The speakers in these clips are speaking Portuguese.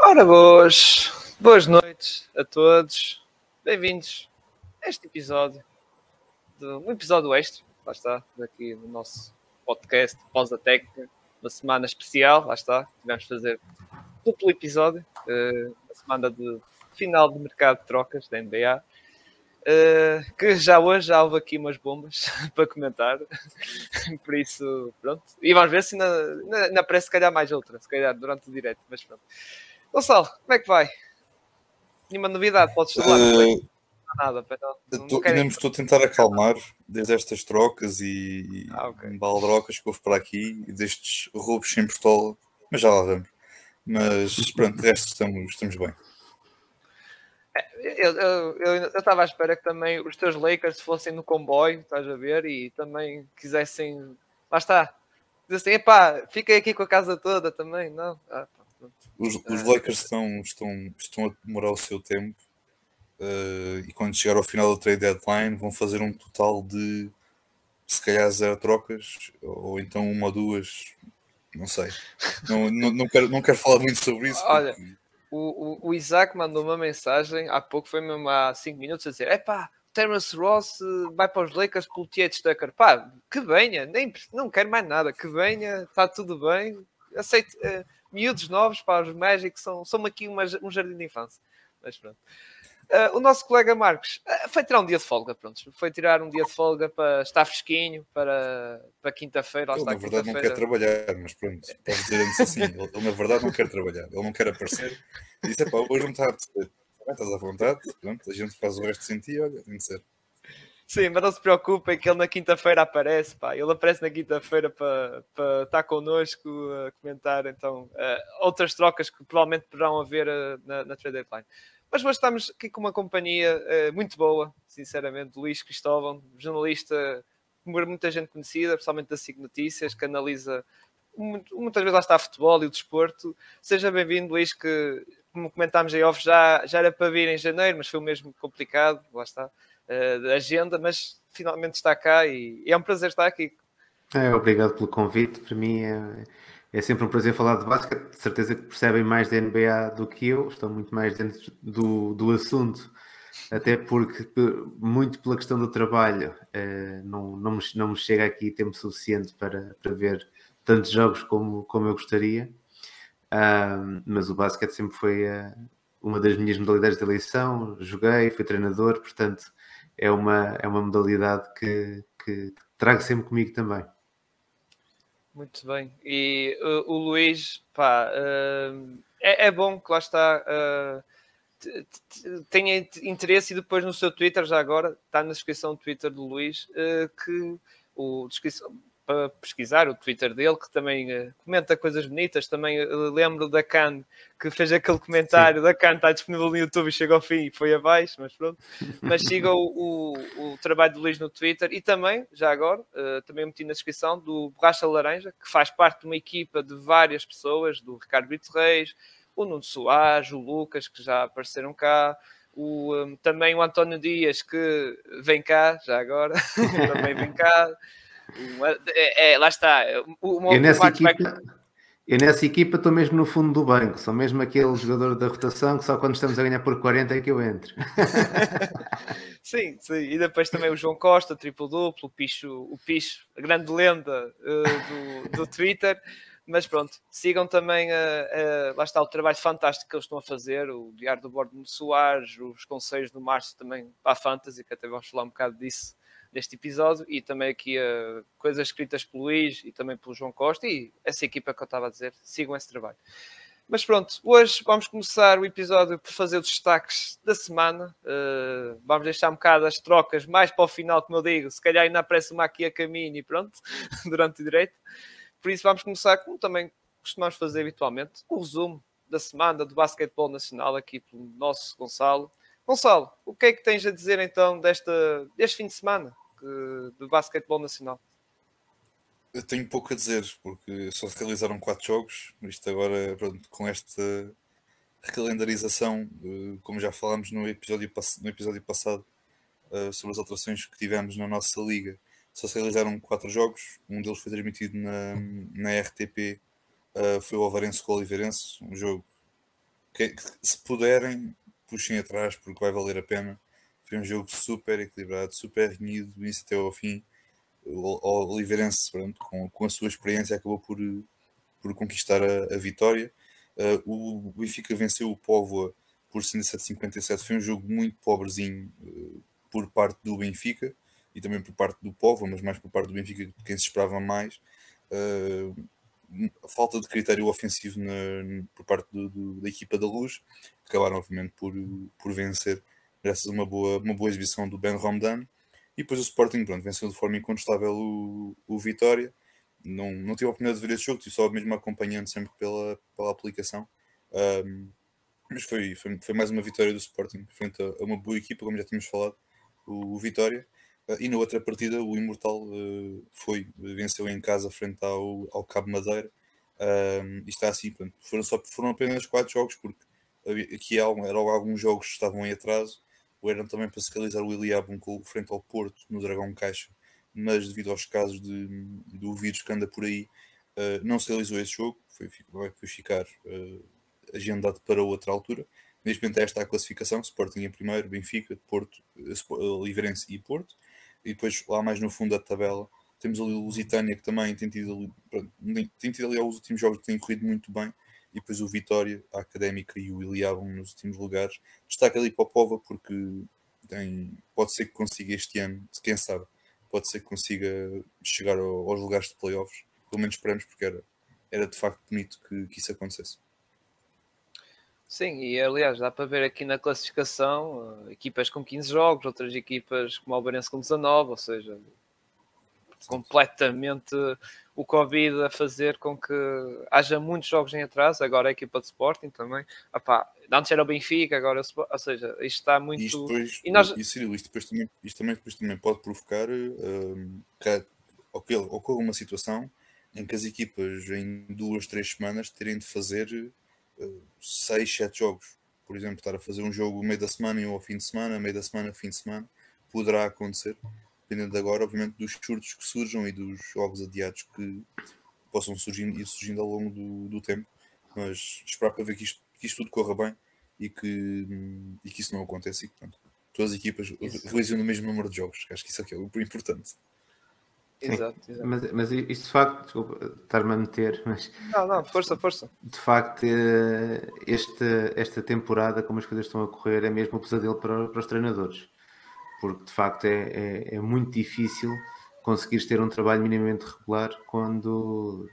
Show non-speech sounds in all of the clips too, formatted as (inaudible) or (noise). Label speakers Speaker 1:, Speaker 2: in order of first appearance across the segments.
Speaker 1: Ora, boas, boas noites a todos. Bem-vindos a este episódio, de, um episódio extra, lá está, daqui no nosso podcast Pós da Técnica, uma semana especial, lá está, tivemos de fazer duplo episódio, uh, uma semana de final de mercado de trocas da NBA. Uh, que já hoje já houve aqui umas bombas (laughs) para comentar, por isso, pronto. E vamos ver se na, na pressa se calhar mais outra, se calhar durante o direto, mas pronto. Gonçalo, como é que vai? Nenhuma novidade, podes falar? Uh, nada,
Speaker 2: não, não ainda me estou a tentar acalmar desde estas trocas e, ah, okay. baldrocas que houve para aqui e destes roubos sem pistola, mas já lá vamos. Mas pronto, de resto estamos, estamos bem.
Speaker 1: É, eu estava à espera que também os teus Lakers fossem no comboio, estás a ver, e também quisessem. Lá está. Dizem assim, epá, fiquei aqui com a casa toda também, não? Ah,
Speaker 2: os, os Lakers estão, estão, estão a demorar o seu tempo uh, e quando chegar ao final da trade deadline vão fazer um total de se calhar zero trocas ou então uma ou duas, não sei. Não, (laughs) não, não, quero, não quero falar muito sobre isso.
Speaker 1: Olha, porque... o, o, Isaac mandou uma mensagem há pouco, foi mesmo há 5 minutos, a dizer: epá, Terence Ross eh, vai para os Lakers pelo T.H. Tucker. Pá, que venha, nem, não quero mais nada, que venha, está tudo bem, aceito. Uh, miúdos novos para os Magic, são, são aqui uma, um jardim de infância. Mas pronto. Uh, o nosso colega Marcos uh, foi tirar um dia de folga, pronto. Foi tirar um dia de folga para estar fresquinho para, para quinta-feira.
Speaker 2: Ele, na verdade, não quer trabalhar, mas pronto, pode dizer antes assim. Ele, ele, na verdade, não quer trabalhar, ele não quer aparecer. E disse: é pá, hoje não está estás à vontade, pronto, a gente faz o resto sem ti, olha, tem de ser.
Speaker 1: Sim, mas não se preocupem que ele na quinta-feira aparece, pá. Ele aparece na quinta-feira para, estar connosco a comentar então uh, outras trocas que provavelmente poderão haver uh, na, na trade deadline. Mas hoje estamos aqui com uma companhia uh, muito boa, sinceramente, Luís Cristóvão, jornalista muita gente conhecida, principalmente da SIG Notícias, que analisa muitas vezes lá está futebol e o desporto. Seja bem-vindo, Luís, que como comentámos em off, já, já era para vir em janeiro, mas foi mesmo complicado, lá está uh, agenda, mas finalmente está cá e, é um prazer estar aqui.
Speaker 3: É, obrigado pelo convite. Para mim é, é sempre um prazer falar de basquete. De certeza que percebem mais da NBA do que eu, estão muito mais dentro do, do assunto, até porque, muito pela questão do trabalho, uh, não, não, me, não me chega aqui tempo suficiente para, para ver tantos jogos como, como eu gostaria. Mas o basquete sempre foi uh, uma das minhas modalidades de eleição. Joguei, fui treinador, portanto, é uma, é uma modalidade que, que trago sempre comigo também.
Speaker 1: Muito bem. E uh, o Luís, pá, uh, é, é, bom que lá está. Uh, tenha interesse e depois no seu Twitter, já agora, está na descrição do Twitter do Luís, que o para pesquisar o Twitter dele, que também uh, comenta coisas bonitas. Também uh, lembro da Can, que fez aquele comentário Sim. da Can, está disponível no YouTube e chega ao fim e foi abaixo, mas pronto. Mas siga o, o, o, trabalho do Luís no Twitter e também, já agora, uh, também meti na descrição do Borracha Laranja, que faz parte de uma equipa de várias pessoas, do Ricardo Brito Reis, o Nuno Soares, o Lucas, que já apareceram cá. O, um, também o António Dias, que vem cá, já agora, (laughs) também vem cá. É, é, lá está. O,
Speaker 3: eu, nessa equipa, vai... eu nessa equipa estou mesmo no fundo do banco, sou mesmo aquele jogador da rotação que só quando estamos a ganhar por 40 é que eu entro. (laughs)
Speaker 1: sim, sim. E depois também o João Costa, triplo-duplo, o Picho, o Picho, a grande lenda uh, do, do Twitter. Mas pronto, sigam também, uh, uh, lá está o trabalho fantástico que eles estão a fazer, o Diário do Bordo de Soares, os conselhos do Márcio também para a Fantasy, que até vamos falar um bocado disso deste episódio e também aqui uh, coisas escritas pelo Luís e também pelo João Costa e essa equipa que eu estava a dizer, sigam esse trabalho. Mas pronto, hoje vamos começar o episódio por fazer os destaques da semana. Uh, vamos deixar um bocado as trocas mais para o final, como eu digo. Se calhar ainda aparece uma aqui a caminho e pronto, (laughs) durante o direito. Por isso vamos começar, como também costumamos fazer habitualmente, o resumo da semana do basquetebol nacional aqui pelo nosso Gonçalo. Gonçalo, o que é que tens a dizer então desta, deste fim de semana do basquetebol nacional?
Speaker 2: Eu tenho pouco a dizer, porque só se realizaram quatro jogos. Isto agora, pronto, com esta recalendarização, eh, como já falámos no episódio, no episódio passado, eh, sobre as alterações que tivemos na nossa liga, só se realizaram quatro jogos. Um deles foi transmitido na, na RTP, eh, foi o Alvarense com o Oliveirense, um jogo que, se puderem, puxem atrás porque vai valer a pena. Foi um jogo super equilibrado, super renhido, do início até ao fim. O, Oliveirense, pronto, com, com a sua experiência, acabou por, por conquistar a, a vitória. Uh, o Benfica venceu o Póvoa por 107-57. Foi um jogo muito pobrezinho uh, por parte do Benfica e também por parte do Póvoa, mas mais por parte do Benfica, de quem se esperava mais. Uh, falta de critério ofensivo na, por parte do, do, da equipa da Luz, acabaram obviamente por, por vencer graças a uma boa, uma boa exibição do Ben Romdan. E depois o Sporting pronto, venceu de forma incontestável o, o Vitória. Não, não tive a oportunidade de ver esse jogo, estive só mesmo acompanhando sempre pela, pela aplicação. Um, mas foi, foi, foi, mais uma vitória do Sporting, frente a, uma boa equipa, como já tínhamos falado, o, o Vitória. Uh, e na outra partida, o Imortal uh, foi, venceu em casa frente ao, ao Cabo Madeira. E está assim, pronto, foram, só, foram apenas quatro jogos, porque aqui eram alguns jogos que estavam em atraso. O eram também para se realizar o Iliabum frente ao Porto, no Dragão Caixa, mas devido aos casos de, do vírus que anda por aí, uh, não se realizou esse jogo, foi, vai ficar uh, agendado para outra altura. Neste momento, esta é a classificação: Sporting em primeiro, Benfica, Porto, uh, Livrense e Porto. E depois, lá mais no fundo da tabela, temos ali o Lusitânia, que também tem tido ali, tem tido ali os últimos jogos, tem corrido muito bem. E depois o Vitória, a Académica e o Iliabum nos últimos lugares. Destaca ali para o Pova, porque tem, pode ser que consiga este ano, quem sabe, pode ser que consiga chegar aos lugares de playoffs. Pelo menos esperamos, porque era, era de facto bonito que, que isso acontecesse.
Speaker 1: Sim, e aliás, dá para ver aqui na classificação uh, equipas com 15 jogos, outras equipas como o Alberense com 19, ou seja, completamente o Covid a fazer com que haja muitos jogos em atraso. Agora a equipa de Sporting também. Epá, antes era o Benfica, agora ou seja, isto está muito.
Speaker 2: Isto depois, e nós... isto, isto, depois também, isto também, depois também pode provocar um, que ocorra uma situação em que as equipas em duas, três semanas terem de fazer uh, seis, sete jogos. Por exemplo, estar a fazer um jogo meio da semana e um ao fim de semana, meio da semana, fim de semana, poderá acontecer, dependendo de agora, obviamente, dos surtos que surjam e dos jogos adiados que possam surgir e surgindo ao longo do, do tempo. Mas esperar para ver que isto, que isto tudo corra bem e que, e que isso não aconteça e que portanto, todas as equipas realizem o mesmo número de jogos. Acho que isso é, é o importante.
Speaker 1: Exato, exato.
Speaker 3: Mas, mas isto de facto, estar-me a meter, mas.
Speaker 1: Não, não, força, força.
Speaker 3: De facto, eh, esta, esta temporada, como as coisas estão a correr, é mesmo um pesadelo para, para os treinadores. Porque de facto é, é, é muito difícil conseguires ter um trabalho minimamente regular quando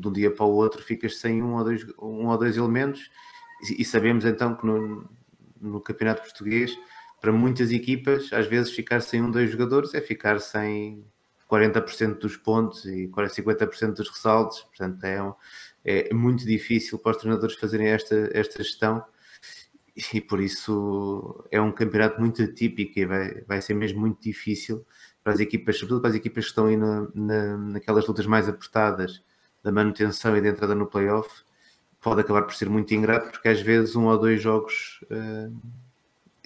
Speaker 3: de um dia para o outro ficas sem um ou dois, um ou dois elementos. E, e sabemos então que no, no campeonato português para muitas equipas às vezes ficar sem um ou dois jogadores é ficar sem 40% dos pontos e 50% dos ressaltos, portanto é, um, é, muito difícil para os treinadores fazerem esta, esta gestão (laughs) e por isso é um campeonato muito atípico e vai, vai ser mesmo muito difícil para as equipas, sobretudo para as equipas que estão aí na, na, naquelas lutas mais apertadas da manutenção e da entrada no playoff, pode acabar por ser muito ingrato porque às vezes um ou dois jogos uh,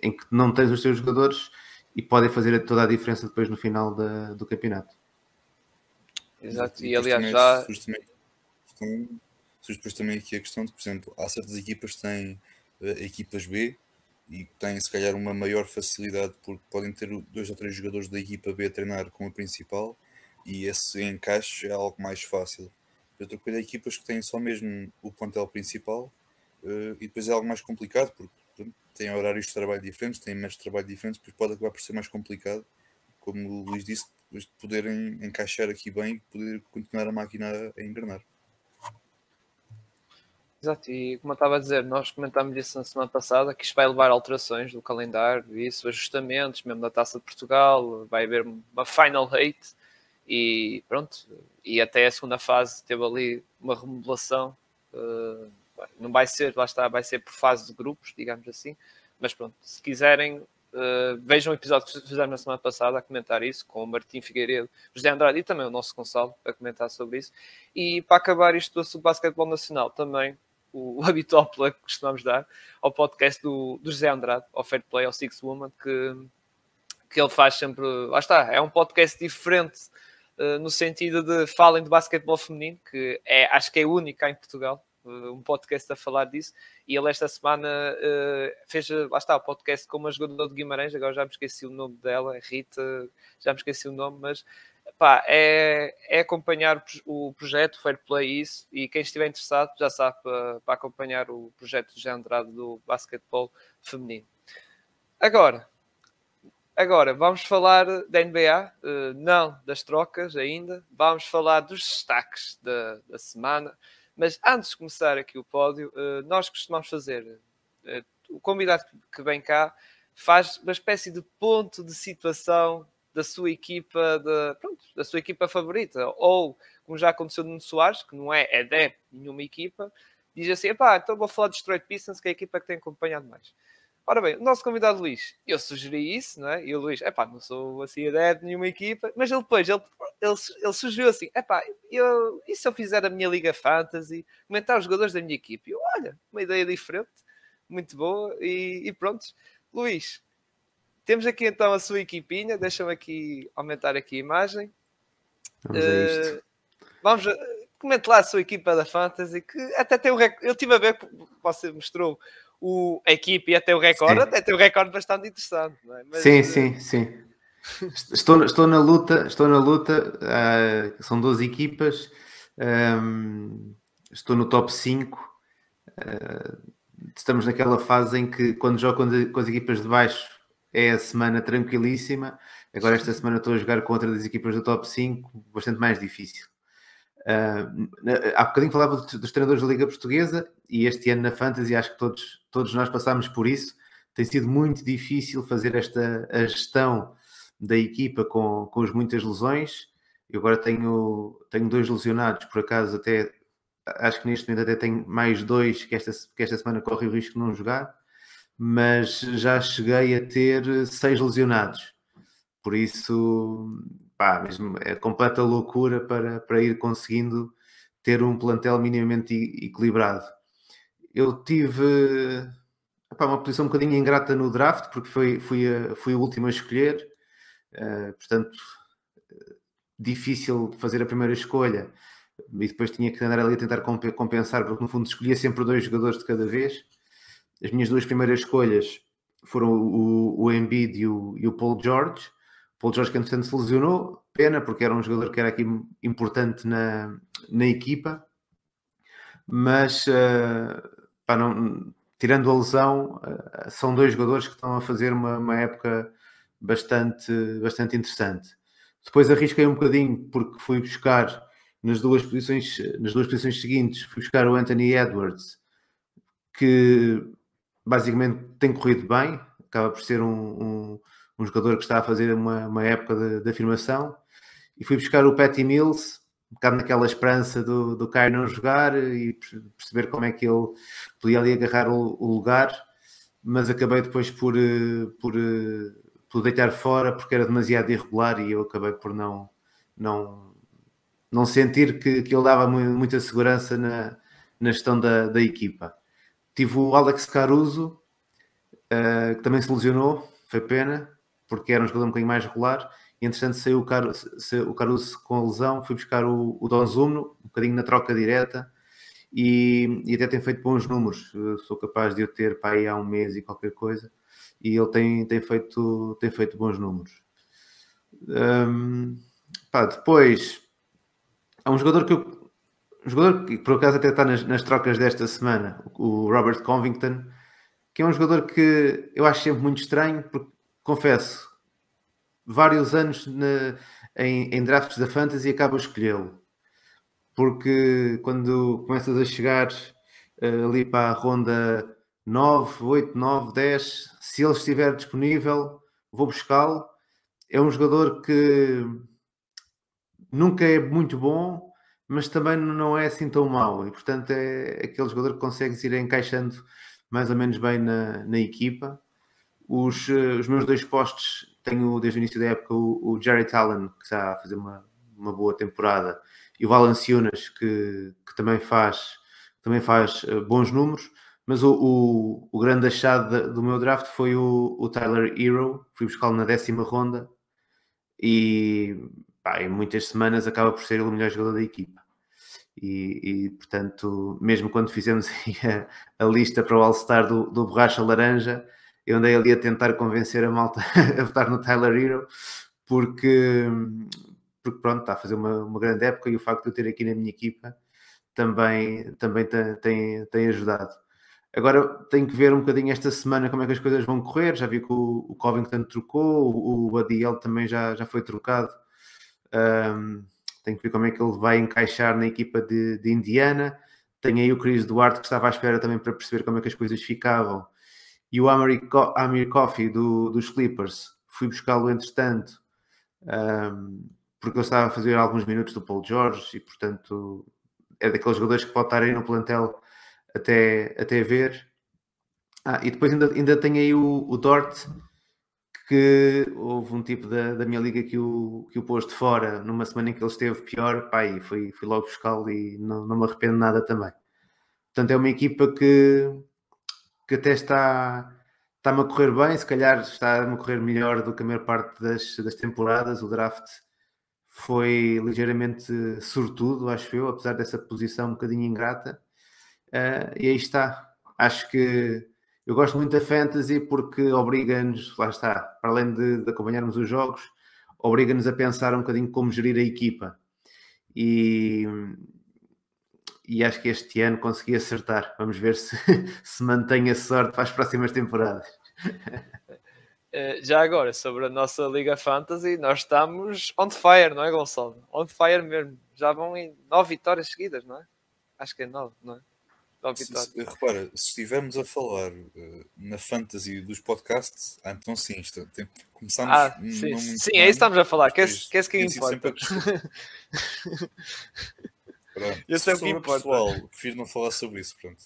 Speaker 3: em que não tens os teus jogadores e podem fazer toda a diferença depois no final da, do campeonato.
Speaker 1: Exato, e, aliás já.
Speaker 2: Surge depois também aqui a questão de, por exemplo, há certas equipas que têm equipas B e têm se calhar uma maior facilidade porque podem ter dois ou três jogadores da equipa B a treinar com a principal e esse encaixe é algo mais fácil. Outra coisa é equipas que têm só mesmo o plantel principal uh, e depois é algo mais complicado porque têm horários de trabalho diferentes, têm métodos de trabalho diferentes, depois pode acabar por ser mais complicado, como o Luís disse, depois de poderem encaixar aqui bem e poder continuar a máquina a engrenar.
Speaker 1: Exato, e como eu estava a dizer, nós comentámos isso na semana passada, que isto vai levar alterações do calendário, isso, ajustamentos, mesmo da Taça de Portugal, vai haver uma final rate e pronto, e até a segunda fase teve ali uma remodelação uh, não vai ser, lá está, vai ser por fase de grupos, digamos assim. Mas pronto, se quiserem, uh, vejam o episódio que fizemos na semana passada a comentar isso, com o Martim Figueiredo, José Andrade e também o nosso Gonçalo a comentar sobre isso. E para acabar isto do basquetebol nacional, também o, o (laughs) habitual plug que costumamos dar ao podcast do, do José Andrade, ao Fair Play, ao Six Woman, que, que ele faz sempre. Lá está, é um podcast diferente uh, no sentido de falem de basquetebol feminino, que é, acho que é única em Portugal um podcast a falar disso, e ele esta semana uh, fez, lá está, o podcast com uma jogadora de Guimarães, agora já me esqueci o nome dela, Rita, já me esqueci o nome, mas pá, é, é acompanhar o projeto Fair Play isso, e quem estiver interessado já sabe para, para acompanhar o projeto de Andrade do basquetebol feminino. Agora, Agora, vamos falar da NBA, eh, não das trocas ainda, vamos falar dos destaques da, da semana. Mas antes de começar aqui o pódio, uh, nós costumamos fazer, uh, o convidado que vem cá faz uma espécie de ponto de situação da sua equipa, de, pronto, da sua equipa favorita, ou como já aconteceu no Soares, que não é, é de nenhuma equipa, diz assim, pá, então vou falar de Detroit Pistons, que é a equipa que tem acompanhado mais. Ora bem, o nosso convidado Luís, eu sugeri isso, não é? E o Luís, epá, não sou assim ideia de nenhuma equipa, mas ele depois, ele, ele, ele sugeriu assim, epá, eu, e se eu fizer a minha Liga Fantasy, comentar os jogadores da minha equipe? Eu, olha, uma ideia diferente, muito boa, e, e pronto. Luís, temos aqui então a sua equipinha, deixa-me aqui aumentar aqui a imagem.
Speaker 3: Vamos a isto. Uh,
Speaker 1: vamos, comente lá a sua equipa da Fantasy, que até tem um recorde, eu estive a ver, você mostrou o, a equipe e até o recorde, sim. até tem um recorde bastante interessante. É?
Speaker 3: Mas, sim, uh... sim, sim. Estou, estou na luta, estou na luta, uh, são 12 equipas, um, estou no top 5. Uh, estamos naquela fase em que quando jogo com, as equipas de baixo é a semana tranquilíssima. Agora esta semana estou a jogar contra as equipas do top 5, bastante mais difícil. Uh, há bocadinho falava dos treinadores da Liga Portuguesa e este ano na Fantasy acho que todos, todos nós passámos por isso. Tem sido muito difícil fazer esta a gestão da equipa com, com as muitas lesões. Eu agora tenho, tenho dois lesionados, por acaso até acho que neste momento até tenho mais dois que esta, que esta semana corre o risco de não jogar, mas já cheguei a ter seis lesionados. Por isso pá, mesmo é completa loucura para, para ir conseguindo ter um plantel minimamente equilibrado. Eu tive uma posição um bocadinho ingrata no draft, porque foi, fui, a, fui o último a escolher, uh, portanto, difícil fazer a primeira escolha e depois tinha que andar ali a tentar compensar, porque no fundo escolhia sempre dois jogadores de cada vez. As minhas duas primeiras escolhas foram o, o Embiid e o, e o Paul George. Paul George que entretanto se lesionou, pena porque era um jogador que era aqui importante na, na equipa, mas uh, pá, não, tirando a lesão, uh, são dois jogadores que estão a fazer uma, uma, época bastante, bastante interessante. Depois arrisquei um bocadinho porque fui buscar nas duas posições, nas duas posições seguintes, fui buscar o Anthony Edwards, que basicamente tem corrido bem, acaba por ser um, um um jogador que está a fazer uma, uma época de, de, afirmação. E fui buscar o Patty Mills, um bocado naquela esperança do, do Caio não jogar e perceber como é que ele podia ali agarrar o, o lugar, mas acabei depois por, eh, por, eh, por deitar fora porque era demasiado irregular e eu acabei por não, não, não sentir que, que ele dava muita segurança na, na gestão da, da equipa. Tive o Alex Caruso, uh, que também se lesionou, foi pena, porque era um jogador um bocadinho mais regular. E entretanto saiu o, Car o Caruso com a lesão, fui buscar o, o um bocadinho na troca direta, e, e até tem feito bons números. Eu sou capaz de eu ter para aí há um mês e qualquer coisa, e ele tem, tem, feito, tem feito bons números. Um, pá, depois há um jogador que eu jogador que por acaso até está nas, nas, trocas desta semana, o Robert Covington, que é um jogador que eu acho sempre muito estranho, porque confesso, vários anos na, em, em, drafts da Fantasy acabo a escolhê-lo. Porque quando começas a chegar uh, ali para a ronda 9, 8, 9, 10, se ele estiver disponível, vou buscá-lo. É um jogador que nunca é muito bom, mas também não é assim tão mau. E portanto é aquele jogador que consegue ir encaixando mais ou menos bem na, na equipa. Os, eh, os meus dois postos tenho desde o início da época o, o Jared Allen, que está a fazer uma, uma boa temporada, e o Valanciunas, que, que também faz, também faz uh, bons números. Mas o, o, o grande achado do meu draft foi o, o Tyler Hero, fui buscá-lo na décima ronda e pá, em muitas semanas acaba por ser o melhor jogador da equipa. E, e, portanto, mesmo quando fizemos (laughs) a, a lista para o All-Star do, do Borracha Laranja, eu andei ali a tentar convencer a malta (laughs) a votar no Tyler Hero, porque, porque pronto, está a fazer uma, uma grande época e o facto de eu ter aqui na minha equipa também, também tem, tem, tem ajudado. Agora tenho que ver um bocadinho esta semana como é que as coisas vão correr. Já vi que o, o Covington trocou, o, o Adiel também já, já foi trocado. Um, tenho que ver como é que ele vai encaixar na equipa de, de Indiana. Tenho aí o Chris Duarte que estava à espera também para perceber como é que as coisas ficavam. E o Amir, Amir Coffee do, dos Clippers, fui buscá-lo entretanto, um, porque ele estava a fazer alguns minutos do Paul George e, portanto, é daqueles jogadores que pode estar aí no plantel até, até ver. Ah, e depois ainda, ainda tem aí o, o Dort, que houve um tipo da, da minha liga que o, que o pôs de fora numa semana em que ele esteve pior, pá, e fui, fui logo buscá-lo e não, não me arrependo nada também. Portanto, é uma equipa que, que até está está-me a correr bem, se calhar está-me a correr melhor do que a maior parte das, das temporadas. O draft foi ligeiramente sortudo, acho eu, apesar dessa posição um bocadinho ingrata. Uh, e aí está. Acho que eu gosto muito da fantasy porque obriga-nos, lá está, para além de, de acompanharmos os jogos, obriga-nos a pensar um bocadinho como gerir a equipa. E, e acho que este ano consegui acertar. Vamos ver se, (laughs) se mantém a sorte para as próximas temporadas. (laughs)
Speaker 1: Eh, já agora, sobre a nossa Liga Fantasy, nós estamos on fire, não é, Gonçalo? On fire mesmo. Já vão em nove vitórias seguidas, não é? Acho que é nove, não é?
Speaker 2: Se, se, repara, se estivermos a falar uh, na fantasy dos podcasts, ah, então sim, está, tem, começamos.
Speaker 1: Ah, sim, sim é isso que estamos a falar. Queres, queres que importa? (laughs)
Speaker 2: Pronto. Eu sei o que importa. Pessoal, prefiro não falar sobre isso. Pronto.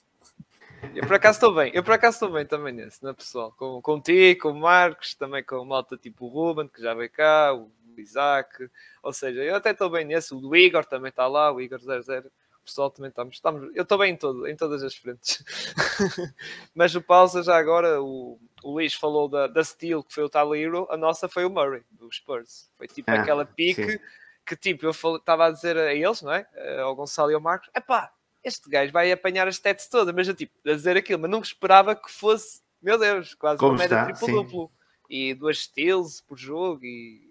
Speaker 1: Eu por acaso estou bem, eu por acaso estou bem também nesse, é pessoal? Com, com ti, com o Marcos, também com o malta tipo o Ruben, que já veio cá, o Isaac, ou seja, eu até estou bem nesse, o Igor também está lá, o Igor 00 pessoal também estamos, estamos eu estou bem em, todo, em todas as frentes. (laughs) Mas o pausa já agora, o, o Luís falou da, da Steel, que foi o Tyler Hero, a nossa foi o Murray, do Spurs. Foi tipo ah, aquela pique sim. que tipo, eu estava a dizer a eles, não é? Ao Gonçalo e ao Marcos, epá, este gajo vai apanhar as stats todas, mas eu tipo, a dizer aquilo, mas nunca esperava que fosse, meu Deus, quase Como uma média triplo-duplo. E duas steals por jogo e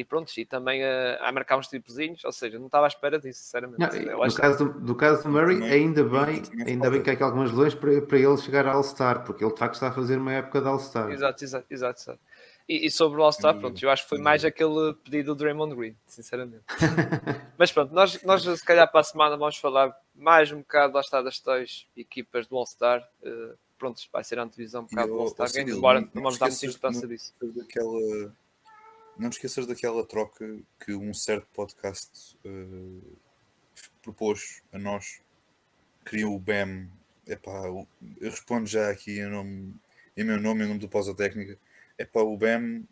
Speaker 1: e pronto, e também a, a marcar uns tripozinhos, ou seja, não estava à espera disso, sinceramente.
Speaker 3: Não, no, caso do, do, caso do Murray, ainda bem, ainda bem que há aqui algumas lesões para, para ele chegar ao All-Star, porque ele de facto está a fazer uma época de All-Star.
Speaker 1: Exato, exato, exato. exato. E, e, sobre o All-Star, pronto, eu acho que foi mais aquele pedido do Draymond Green, sinceramente. (laughs) Mas pronto, nós, nós se calhar para a semana vamos falar mais um bocado, lá está, das três equipas do All-Star. Uh, pronto, vai ser a antevisão um bocado do All-Star, embora não vamos dar muita importância disso.
Speaker 2: Daquela não te esqueças daquela troca que um certo podcast uh, propôs a nós. Criou o BEM. Epá, eu respondo já aqui em, nome, em meu nome, em nome do Pausa Técnica. Epá, o BEM,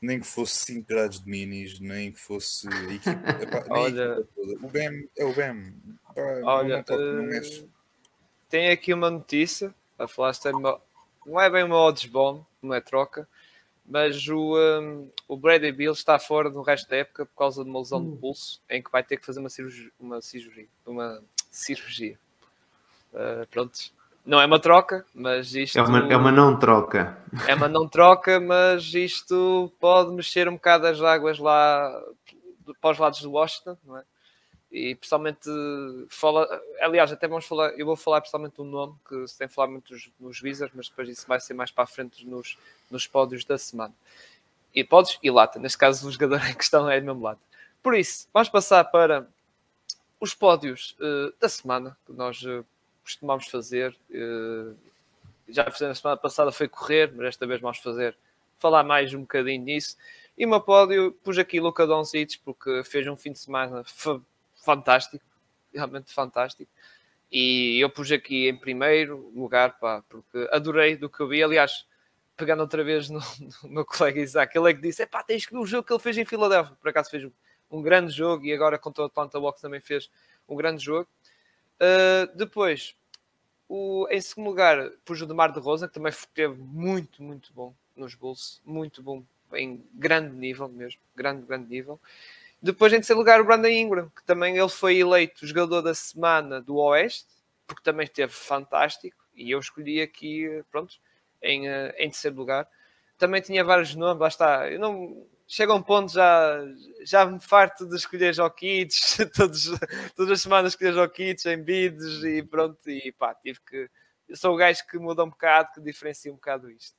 Speaker 2: nem que fosse 5 graus de minis, nem que fosse a equipa. (laughs) Epá,
Speaker 1: Olha,
Speaker 2: o BEM é o BEM. Epá,
Speaker 1: Olha, não, não uh, tem aqui uma notícia a falar, não é bem uma odds bomb, não é troca mas o, um, o Brady Bill está fora do resto da época por causa de uma lesão de hum. pulso em que vai ter que fazer uma cirurgia. Uma cirurgia, uma cirurgia. Uh, pronto. Não é uma troca, mas isto.
Speaker 3: É uma, é uma não troca.
Speaker 1: É uma não troca, mas isto pode mexer um bocado as águas lá para os lados do Washington, não é? E principalmente fala, aliás, até vamos falar, eu vou falar principalmente um nome que se tem falado muito nos, nos mas depois isso vai ser mais para a frente nos, nos pódios da semana. E pódios e lata, neste caso o jogador (laughs) em questão é mesmo lata. Por isso, vamos passar para os pódios uh, da semana que nós uh, costumamos fazer. Uh, já fizemos a semana passada foi correr, mas esta vez vamos fazer falar mais um bocadinho nisso. E o meu pódio pus aqui Luca Doncic porque fez um fim de semana fantástico, realmente fantástico. E eu pus aqui em primeiro lugar, pá, porque adorei do que eu vi. Aliás, pegando outra vez no, no meu colega Isaac, ele é que disse: pá, tens que ver o jogo que ele fez em Filadélfia. Por acaso fez um, grande jogo e agora contra o Atlanta Box também fez um grande jogo. Uh, depois, o, em segundo lugar, pus o Demar de Rosa, que também esteve muito, muito bom nos Bulls, muito bom, em grande nível mesmo, grande, grande nível. Depois, em terceiro lugar, o Brandon Ingram, que também ele foi eleito jogador da semana do Oeste, porque também esteve fantástico, e eu escolhi aqui, pronto, em, eh, em terceiro lugar. Também tinha vários nomes, lá está. Eu não, chega um ponto já, já me farto de escolher Jokic, (laughs) todos, todas as semanas escolher Jokic em bids e pronto, e pá, tive que. Eu sou o gajo que muda um bocado, que diferencia um bocado isto.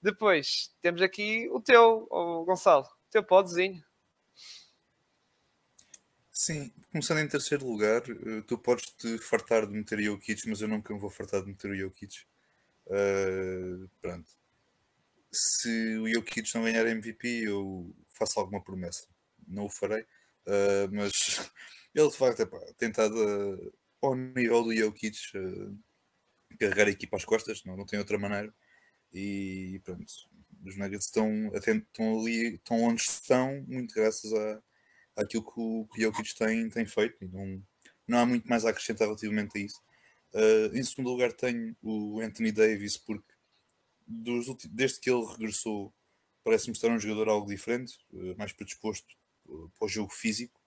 Speaker 1: Depois temos aqui o teu, o Gonçalo, o teu podzinho.
Speaker 2: Sim, começando em terceiro lugar, eh, tu podes te fartar de meter Jokic, mas eu nunca me vou fartar de meter Jokic. Uh, pronto se o Jokic não ganhar MVP, eu faço alguma promessa. Não o farei, uh, mas (laughs) ele de facto é pá, tentado uh, ao nível do Jokic uh, carregar a equipa às costas, não, não tem outra maneira. E pronto, os Nuggets estão, estão ali, estão onde estão, muito graças a, àquilo que o, que Jokic tem, tem feito. Não, não há muito mais a acrescentar relativamente a isso. Uh, em segundo lugar, tenho o Anthony Davis, porque dos, desde que ele regressou, parece-me estar um jogador algo diferente, eh, mais predisposto eh, para o jogo físico,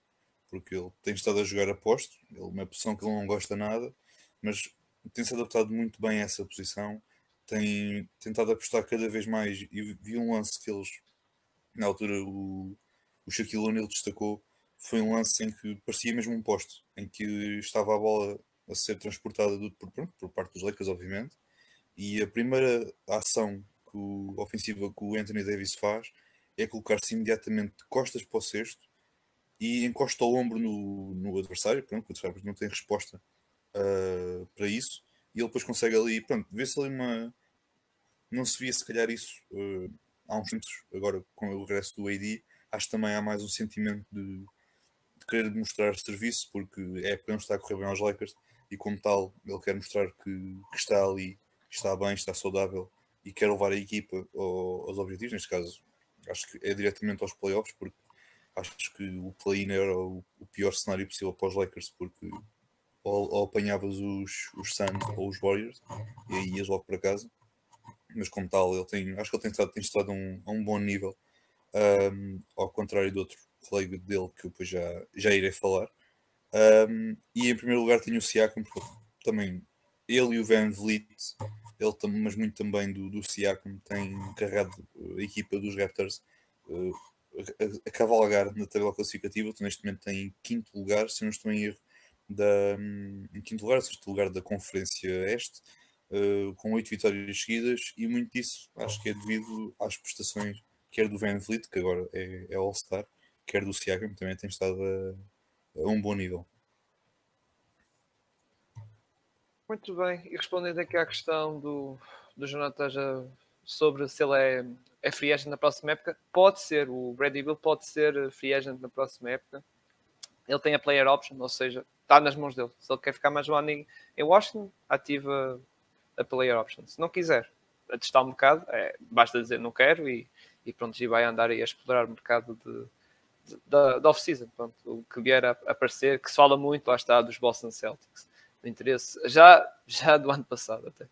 Speaker 2: porque ele tem estado a jogar a posto, é uma posição que ele não gosta nada, mas tem se adaptado muito bem a essa posição, tem tentado apostar cada vez mais, e vi um lance que eles, na altura, o, o Shaquille O'Neal destacou, foi um lance em que parecia mesmo um posto, em que estava a bola a ser transportada do, por, por parte dos Lakers, obviamente, e a primeira ação que o, ofensiva que o Anthony Davis faz é colocar-se imediatamente de costas para o cesto e encosta o ombro no, no adversário, pronto, o adversário não tem resposta uh, para isso, e ele depois consegue ali, pronto, vê-se ali uma. Não se via se calhar isso uh, há uns tempos, agora com o regresso do AD, acho que também há mais um sentimento de, de querer demonstrar serviço, porque é porque não está a correr bem aos Lakers, e como tal, ele quer mostrar que, que está ali está bem, está saudável e quer levar a equipa aos objetivos, neste caso acho que é diretamente aos playoffs, porque acho que o play-in era o, pior cenário possível para os Lakers, porque ou, ou apanhavas os, os Suns ou os Warriors e aí ias logo para casa. Mas como tal, ele tem, acho que ele tem estado, tem estado um, a um bom nível, um, ao contrário de outro colega dele que eu depois já, já irei falar. Um, e em primeiro lugar tenho o Siakam, porque também ele e o Van Vliet, ele, mas muito também do, do Siakam, tem carregado a equipa dos Raptors uh, a, a, cavalgar na tabela classificativa. Tu neste momento tem quinto lugar, se não estou em erro, da, em quinto lugar, sexto lugar da Conferência Este, uh, com oito vitórias seguidas, e muito disso acho que é devido às prestações, quer do Van Vliet, que agora é, é All-Star, quer do Siakam, também tem estado a, a um bom nível.
Speaker 1: Muito bem, e respondendo aqui à questão do, do Jonathan sobre se ele é, é free agent na próxima época, pode ser, o Brady Bill pode ser free agent na próxima época. Ele tem a player option, ou seja, está nas mãos dele. Se ele quer ficar mais um ano em Washington, ativa a player option. Se não quiser a testar o mercado, é, basta dizer não quero e, e pronto, e vai andar aí a explorar o mercado de, de da, off-season. O que vier a aparecer, que se fala muito, lá está, dos Boston Celtics de interesse, já, já do ano passado até.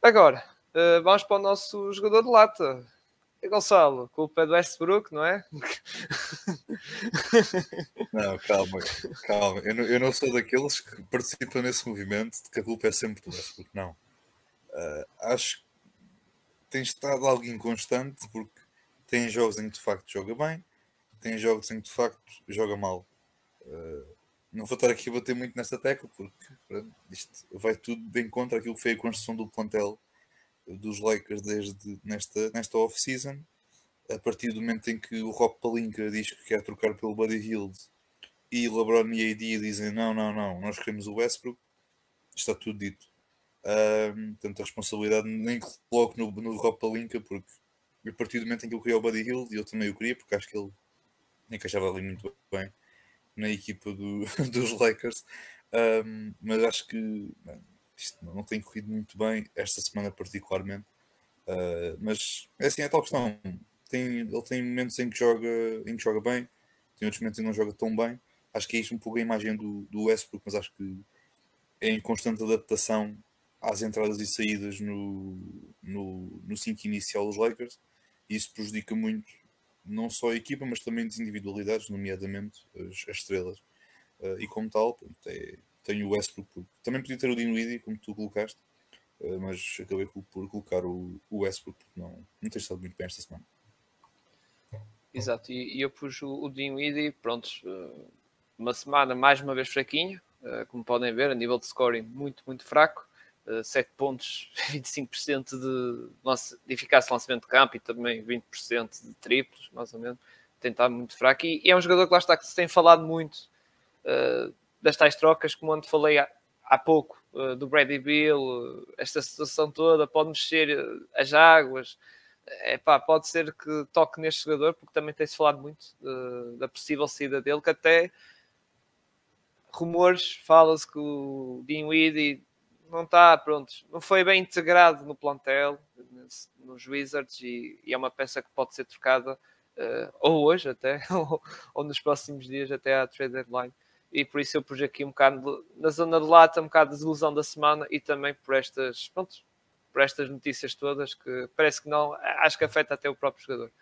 Speaker 1: Agora, uh, vamos para o nosso jogador de lata. E Gonçalo, culpa é do Westbrook, não é? (laughs)
Speaker 2: Não, calma, calma. Eu não, eu não sou daqueles que participam nesse movimento de que a culpa é sempre do Westbrook, não. Uh, acho que tem estado algo inconstante porque tem jogos em que de facto joga bem, tem jogos em que de facto joga mal. Uh, não vou estar aqui a bater muito nessa tecla, porque pronto, isto vai tudo de encontro àquilo que foi a construção do plantel dos Lakers desde nesta, nesta off-season. A partir do momento em que o Rob Palinka diz que quer trocar pelo Buddy Hield e LeBron e AD dizem não, não, não, nós queremos o Westbrook, está tudo dito. Um, portanto, a responsabilidade nem coloco no, no Rob Palinka, porque a partir do momento em que eu queria o Buddy Hield, e eu também o queria, porque acho que ele encaixava ali muito bem na equipa do, (laughs) dos Lakers, um, mas acho que isto não tem corrido muito bem esta semana particularmente. Uh, mas é assim, é tal questão. Tem, ele tem momentos em que joga, em que joga bem, tem outros momentos em que não joga tão bem. Acho que é isto um pouco a imagem do, do Westbrook, mas acho que é em constante adaptação às entradas e saídas no, no, no 5 inicial dos Lakers isso prejudica muito não só a equipa, mas também das individualidades, nomeadamente as, as estrelas. Uh, e como tal, é, tenho o Westbrook. Também podia ter o Dinwiddie, como tu colocaste, uh, mas acabei por, colocar o, o, Westbrook, porque não, não tem estado muito bem esta semana.
Speaker 1: Exato, e, e eu pus o, o Dinwiddie, pronto, uma semana mais uma vez fraquinho, como podem ver, a nível de scoring muito, muito fraco. 7 eh, pontos, (laughs) 25% de, de eficácia de lançamento de campo e também 20% de triplos, mais ou menos. Tem estado muito fraco. E, e, é um jogador que lá está, que se tem falado muito uh, das tais trocas, como onde falei há, há pouco, uh, do Brady Bill, esta situação toda pode mexer as águas. É pá, pode ser que toque neste jogador, porque também tem-se falado muito da possível saída dele, que até rumores, fala-se que o Dean Weedy não está, pronto, não foi bem integrado no plantel, nos Wizards, e, e é uma peça que pode ser trocada uh, ou hoje até, (laughs) ou, ou, nos próximos dias até à trade deadline. E por isso eu pus aqui um bocado na zona de lata, um bocado de desilusão da semana e também por estas, pronto, por estas notícias todas que parece que não, acho que afeta até o próprio jogador.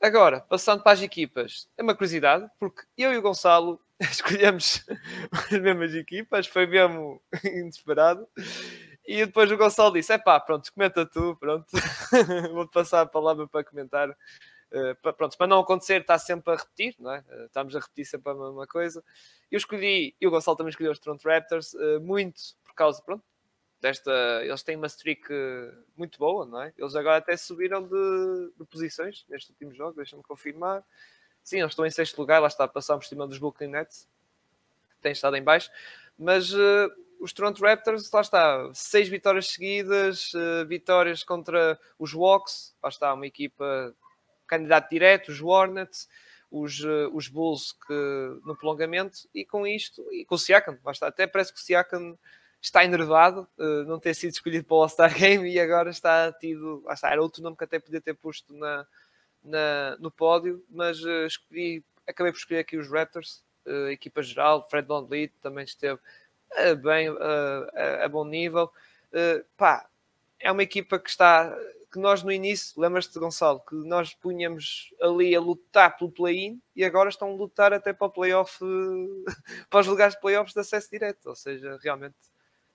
Speaker 1: Agora, passando para as equipas, é uma curiosidade, porque eu e o Gonçalo (laughs) escolhemos (laughs) as mesmas equipas, foi mesmo (laughs) inesperado. E depois o Gonçalo disse: é pá, pronto, comenta tu, pronto, vou-te passar a palavra para comentar. Uh, para, pronto, para não acontecer, está sempre a repetir, não é? Uh, estamos a repetir sempre a mesma coisa. Eu escolhi, e o Gonçalo também escolheu os Toronto Raptors, uh, muito por causa, pronto, desta. Eles têm uma streak muito boa, não é? Eles agora até subiram de, de posições neste último jogo, deixa-me confirmar. Sim, eles estão em sexto lugar, lá está a passar por cima dos Brooklyn Nets, que têm estado em baixo, mas uh, os Toronto Raptors, lá está, seis vitórias seguidas, uh, vitórias contra os Hawks, lá está, uma equipa candidato direto, os Hornets, os, uh, os Bulls que, no prolongamento, e com isto, e com o Siakam, lá está, até parece que o Siakam está enervado uh, não ter sido escolhido para o All-Star Game e agora está tido, lá está, era outro nome que até podia ter posto na, na, no pódio, mas uh, escolhi, acabei por escolher aqui os Raptors, uh, equipa geral, Fred VanVleet também esteve uh, bem, a, a, bom nível. pá, é uma equipa que está, que nós no início, lembras-te Gonçalo, que nós punhamos ali a lutar pelo play-in e agora estão a lutar até para o playoff, (laughs) para os lugares de playoffs de acesso direto, ou seja, realmente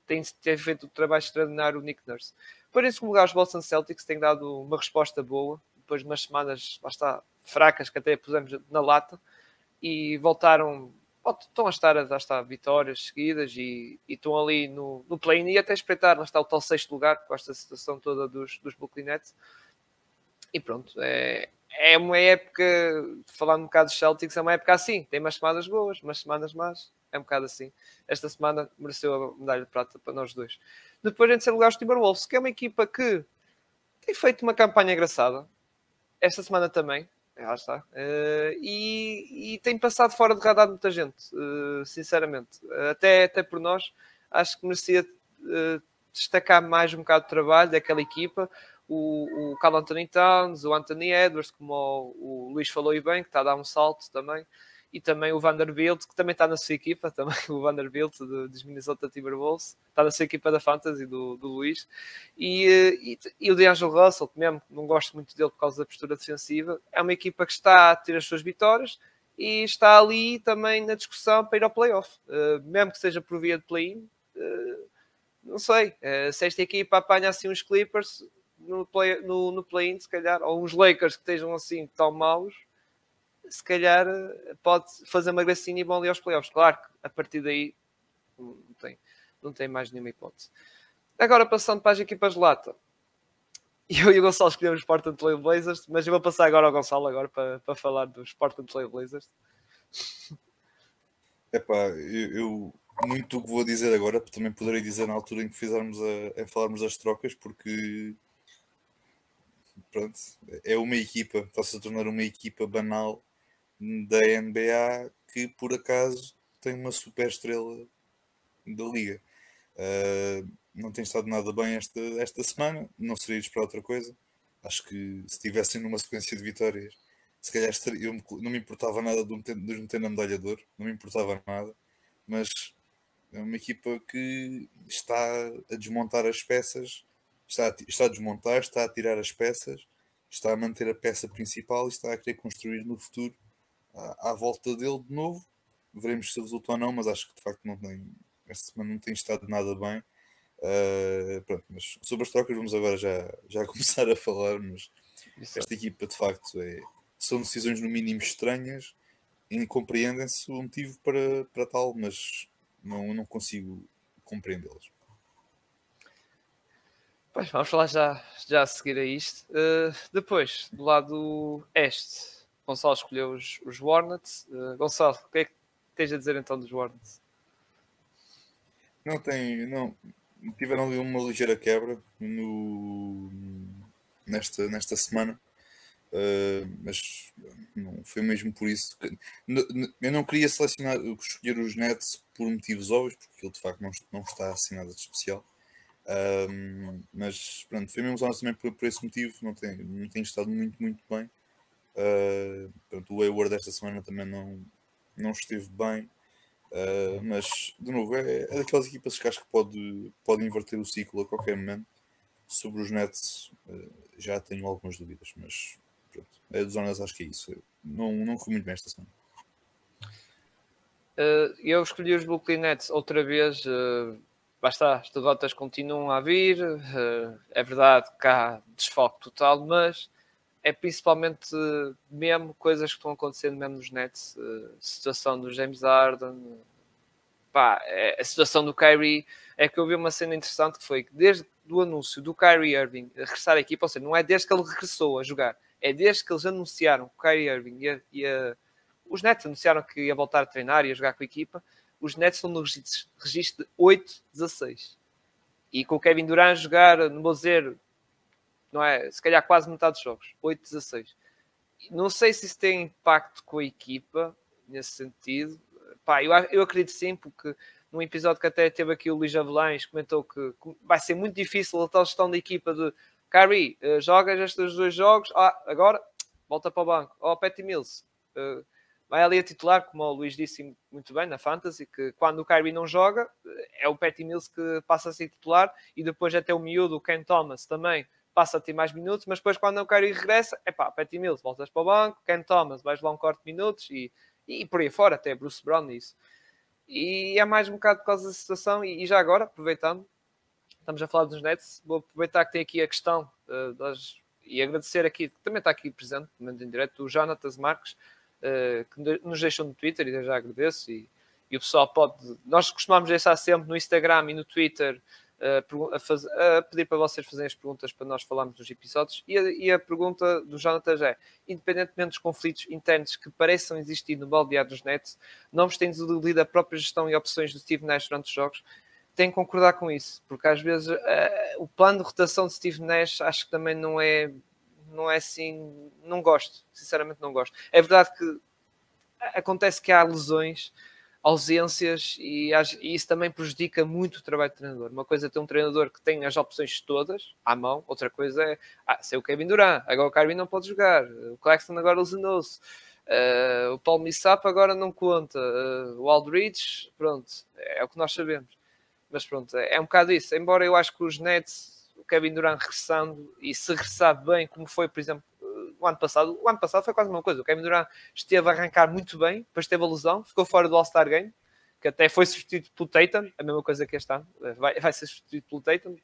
Speaker 1: tem, tem feito o trabalho extraordinário o Nick Nurse. Por isso, lugar, os Boston Celtics têm dado uma resposta boa depois de umas semanas, lá está, fracas, que até pusemos na lata, e voltaram, estão a estar, a estar vitórias seguidas e, e estão ali no, no play e até espreitar, lá está o tal sexto lugar, com esta situação toda dos, dos Brooklyn Nets. E pronto, é, é uma época, falando um bocado dos Celtics, é uma época assim, tem umas semanas boas, umas semanas más, é um bocado assim. Esta semana mereceu a medalha de prata para nós dois. Depois, em terceiro lugar, os Timberwolves, que é uma equipa que tem feito uma campanha engraçada esta semana também, lá está, uh, e, e, tem passado fora de radar muita gente, uh, sinceramente. Até, até por nós, acho que merecia uh, destacar mais um bocado de trabalho daquela equipa. O, o Carl Anthony Towns, o Anthony Edwards, como o, o Luís falou e bem, que está a dar um salto também e também o Vanderbilt, que também está na sua equipa, (laughs) também o Vanderbilt dos Minnesota Timberwolves, está na sua equipa da Fantasy, do, do Luís, e, eh, e, e o DeAngelo Russell, que mesmo não gosto muito dele por causa da postura defensiva, é uma equipa que está a ter as suas vitórias e está ali também na discussão para ir ao playoff, uh, mesmo que seja por via de play-in, uh, não sei, uh, se esta equipa apanha assim uns Clippers no play-in, no, no play se calhar, ou uns Lakers que estejam assim tão maus, se calhar eh, pode fazer uma gracinha e vão ali aos playoffs. Claro que a partir daí não tem, não tem mais nenhuma hipótese. Agora passando para as equipas de lata. (laughs) Eu e o Gonçalo escolhemos os Portland Trail Blazers, mas eu vou passar agora ao Gonçalo agora para, para falar dos Portland Trail Blazers. (laughs)
Speaker 2: Epá, eu, eu muito do que vou dizer agora também poderei dizer na altura em que fizermos a, a falarmos das trocas, porque pronto, é uma equipa, está-se a tornar uma equipa banal da NBA que por acaso tem uma super estrela da liga. Uh, não tem estado nada bem esta, esta semana, não seria para outra coisa. Acho que se estivessem numa sequência de vitórias, se calhar estaria, eu não me importava nada de de meter na medalha de ouro, não me importava nada, mas é uma equipa que está a desmontar as peças, está a, está a desmontar, está a tirar as peças, está a manter a peça principal e está a querer construir no futuro à, à volta dele de novo. Veremos se resulta ou não, mas acho que de facto não tem, esta semana não tem estado nada bem. Uh, pronto, mas sobre as trocas vamos agora já, já (laughs) começar a falar, mas esta equipa de facto é, são decisões no mínimo estranhas, incompreendem-se o motivo para, para tal, mas não, não consigo compreendê-las.
Speaker 1: Pois, vamos falar já, já a seguir a isto. Uh, depois, do lado este, Gonçalo escolheu os, os Hornets. Uh, Gonçalo, o que é que tens a dizer então dos Hornets?
Speaker 2: Não tem, não. Tiveram uma ligeira quebra no, nesta, nesta semana. Uh, mas não foi mesmo por isso que eu não queria selecionar, escolher os Nets por motivos óbvios, porque ele de facto não, não está nada de especial. Um, mas pronto, foi mesmo usado também por, por, esse motivo, não tem, não tem estado muito, muito bem. Uh, pronto, o Hayward desta semana também não, não esteve bem. Uh, mas de novo, é, é daquelas equipas que acho que pode, pode inverter o ciclo a qualquer momento. Sobre os Nets uh, já tenho algumas dúvidas, mas pronto, é dos zonas acho que é isso. Não, não fui muito bem esta semana.
Speaker 1: eu escolhi os Brooklyn Nets outra vez basta, as derrotas continuam a vir, eh, é verdade que há desfoque total, mas é principalmente mesmo coisas que estão acontecendo mesmo nos Nets, eh, situação do James Harden, pá, é, a situação do Kyrie, é que eu vi uma cena interessante que foi que desde o anúncio do Kyrie Irving regressar à equipa, ou seja, não é desde que ele regressou a jogar, é desde que eles anunciaram que o Kyrie Irving ia, ia os Nets anunciaram que ia voltar a treinar e a jogar com a equipa, os Nets estão no registro, de 8-16. E com o Kevin Durant jogar, não vou dizer, não é? Se calhar quase metade dos jogos, 8-16. Não sei se isso tem impacto com a equipa, nesse sentido. Pá, eu, eu acredito sim, porque num episódio que até teve aqui o Luís Avelães, comentou que vai ser muito difícil a tal gestão da equipa de Kyrie, uh, jogas estes dois jogos, ah, agora volta para o banco. Ó, oh, Patty Mills, uh, vai ali a titular, como o Luís disse muito bem na Fantasy, que quando o Kyrie não joga, é o Patty Mills que passa a ser titular e depois até o miúdo, o Ken Thomas, também passa a ter mais minutos, mas depois quando o Kyrie regressa, é pá, Patty Mills, voltas para o banco, Ken Thomas, vais lá um corte de minutos e, e por aí fora, até Bruce Brown isso. E é mais um bocado por causa da situação, e, e já agora, aproveitando, estamos a falar dos Nets, vou aproveitar que tem aqui a questão uh, das, e agradecer aqui, que também está aqui presente, em direto, o Jonatas Marques, uh, que nos deixam no Twitter, e já agradeço. E, e, o pessoal pode. Nós costumamos deixar sempre no Instagram e no Twitter a, faz, a, pedir para vocês fazerem as perguntas para nós falarmos dos episódios. E a, e a pergunta do Jonathan é: independentemente dos conflitos internos que pareçam existir no baldeado dos Nets, não vos tem desiludido a própria gestão e opções do Steve Nash durante os jogos? tem que concordar com isso, porque às vezes uh, o plano de rotação de Steve Nash acho que também não é não é assim, não gosto, sinceramente não gosto. É verdade que acontece que há lesões, ausências e, isso também prejudica muito o trabalho do treinador. Uma coisa é ter um treinador que tem as opções todas à mão, outra coisa é ah, ser o Kevin Durant, agora o Kyrie não pode jogar, o Claxton agora lesionou-se. Uh, o Paul Millsap agora não conta, uh, o Aldridge, pronto, é o que nós sabemos. Mas pronto, é, é um bocado isso. Embora eu acho que os Nets o Kevin Durant regressando e se regressar bem, como foi, por exemplo, o ano passado. O ano passado foi quase a mesma coisa. O Kevin Durant esteve a arrancar muito bem, depois teve a lesão, ficou fora do All-Star Game, que até foi substituído pelo Tatum, a mesma coisa que este ano. Vai, vai ser substituído pelo Tatum,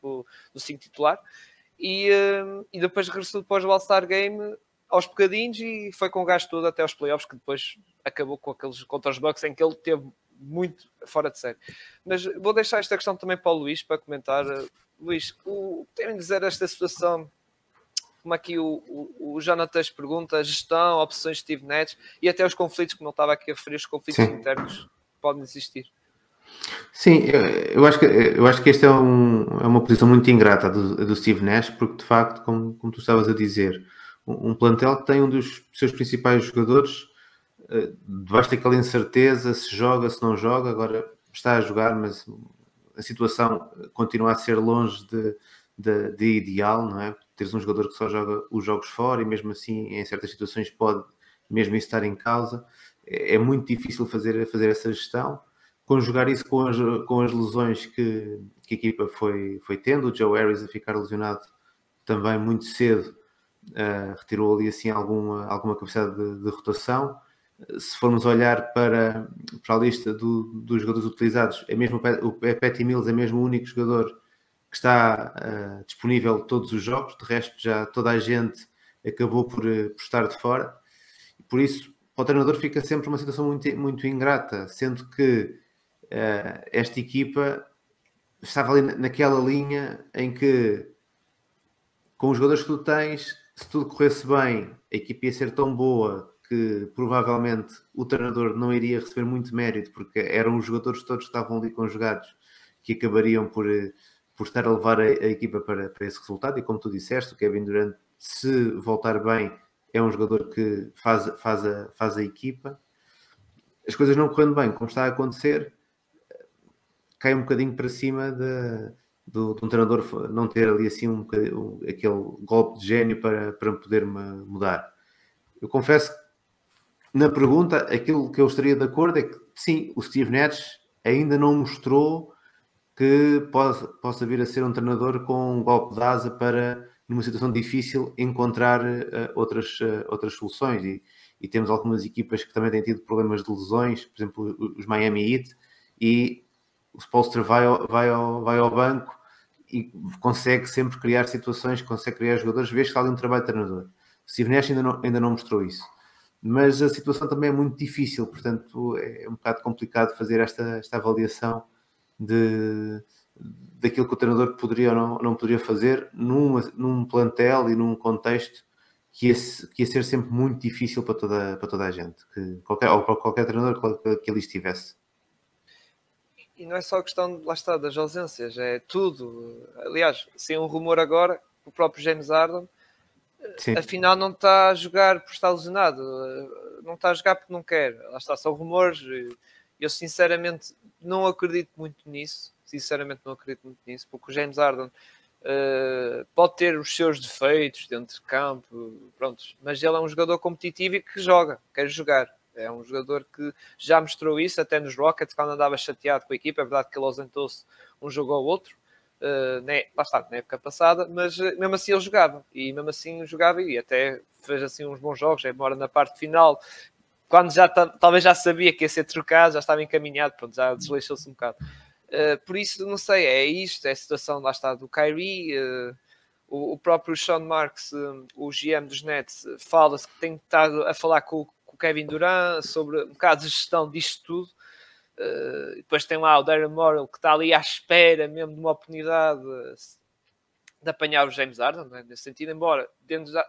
Speaker 1: do 5 titular. E, uh, e depois regressou depois do All-Star Game aos bocadinhos e foi com o gasto todo até aos playoffs, que depois acabou com aqueles contra os Bucks em que ele teve muito fora de série. Mas vou deixar esta questão também para o Luís para comentar Luís, o que tem a dizer esta situação? Como aqui o, o, o Jonatas pergunta, gestão, opções de Steve Nets e até os conflitos, que não estava aqui a referir, os conflitos Sim. internos que podem existir.
Speaker 3: Sim, eu, eu, acho que, eu acho que esta é, um, é uma posição muito ingrata do, do Steve Nash, porque de facto, como, como tu estavas a dizer, um, um plantel que tem um dos seus principais jogadores uh, debaixo daquela incerteza se joga, se não joga, agora está a jogar, mas a situação continua a ser longe de, de, de, ideal, não é? Teres um jogador que só joga os jogos fora e mesmo assim, em certas situações, pode mesmo isso estar em causa. É, é muito difícil fazer, fazer essa gestão. Conjugar isso com as, com as lesões que, que a equipa foi, foi tendo, o Joe Harris a ficar lesionado também muito cedo, uh, retirou ali assim alguma, alguma capacidade de, de, rotação. Se formos olhar para, para a lista do, dos jogadores utilizados, é mesmo o Patty Mills é mesmo o único jogador que está uh, disponível todos os jogos, de resto já toda a gente acabou por, por estar de fora. Por isso, para o treinador fica sempre uma situação muito, muito ingrata, sendo que uh, esta equipa estava ali naquela linha em que, com os jogadores que tu tens, se tudo corresse bem, a equipa ia ser tão boa que provavelmente o treinador não iria receber muito mérito, porque eram os jogadores todos que estavam ali conjugados que acabariam por, por estar a levar a, a equipa para, para esse resultado. E como tu disseste, o Kevin Durant, se voltar bem, é um jogador que faz, faz, a, faz a equipa. As coisas não correndo bem, como está a acontecer, cai um bocadinho para cima de, de, de um treinador não ter ali assim um, um, aquele golpe de gênio para, para poder mudar. Eu confesso que na pergunta, aquilo que eu estaria de acordo é que sim, o Steve Nash ainda não mostrou que possa, possa vir a ser um treinador com um golpe de asa para numa situação difícil, encontrar uh, outras, uh, outras soluções. E, e, temos algumas equipas que também têm tido problemas de lesões, por exemplo, os Miami Heat, e o Spolster vai ao, vai ao, vai ao banco e consegue sempre criar situações, consegue criar jogadores, vês que está ali um trabalho de treinador. Steve Nash ainda não, ainda não mostrou isso. Mas a situação também é muito difícil, portanto é um bocado complicado fazer esta, esta avaliação de, daquilo que o treinador poderia ou não, não poderia fazer numa, num plantel e num contexto que ia, que ia ser sempre muito difícil para toda, para toda a gente, que qualquer, ou para qualquer treinador que, que ali estivesse.
Speaker 1: E não é só a questão, lá está, das ausências, é tudo. Aliás, sem um rumor agora, o próprio James Harden, Sim. afinal não está a jogar por estar lesionado, não está a jogar porque não quer. Lá está, são rumores. Eu sinceramente não acredito muito nisso sinceramente não acredito muito nisso, porque o James Harden uh, pode ter os seus defeitos dentro de campo, pronto, mas ele é um jogador competitivo e que joga, quer jogar. É um jogador que já mostrou isso até nos Rockets, quando andava chateado com a equipa. É verdade que ele ausentou-se um jogo ou outro, uh, né, bastante na época passada, mas uh, mesmo assim ele jogava. E mesmo assim jogava e até fez assim uns bons jogos. Embora na parte final, quando já talvez já sabia que ia ser trocado, já estava encaminhado, pronto, já desleixou-se um bocado. Uh, por isso, não sei, é isto, é a situação lá está do Kyrie. Uh, o, o, próprio Sean Marks, uh, o GM dos Nets, fala-se que tem estado a falar com, com, o Kevin Durant sobre um bocado de gestão disto tudo. depois tem lá o Darren Morrill que está ali à espera mesmo de uma oportunidade de apanhar o James Harden, né, nesse sentido, embora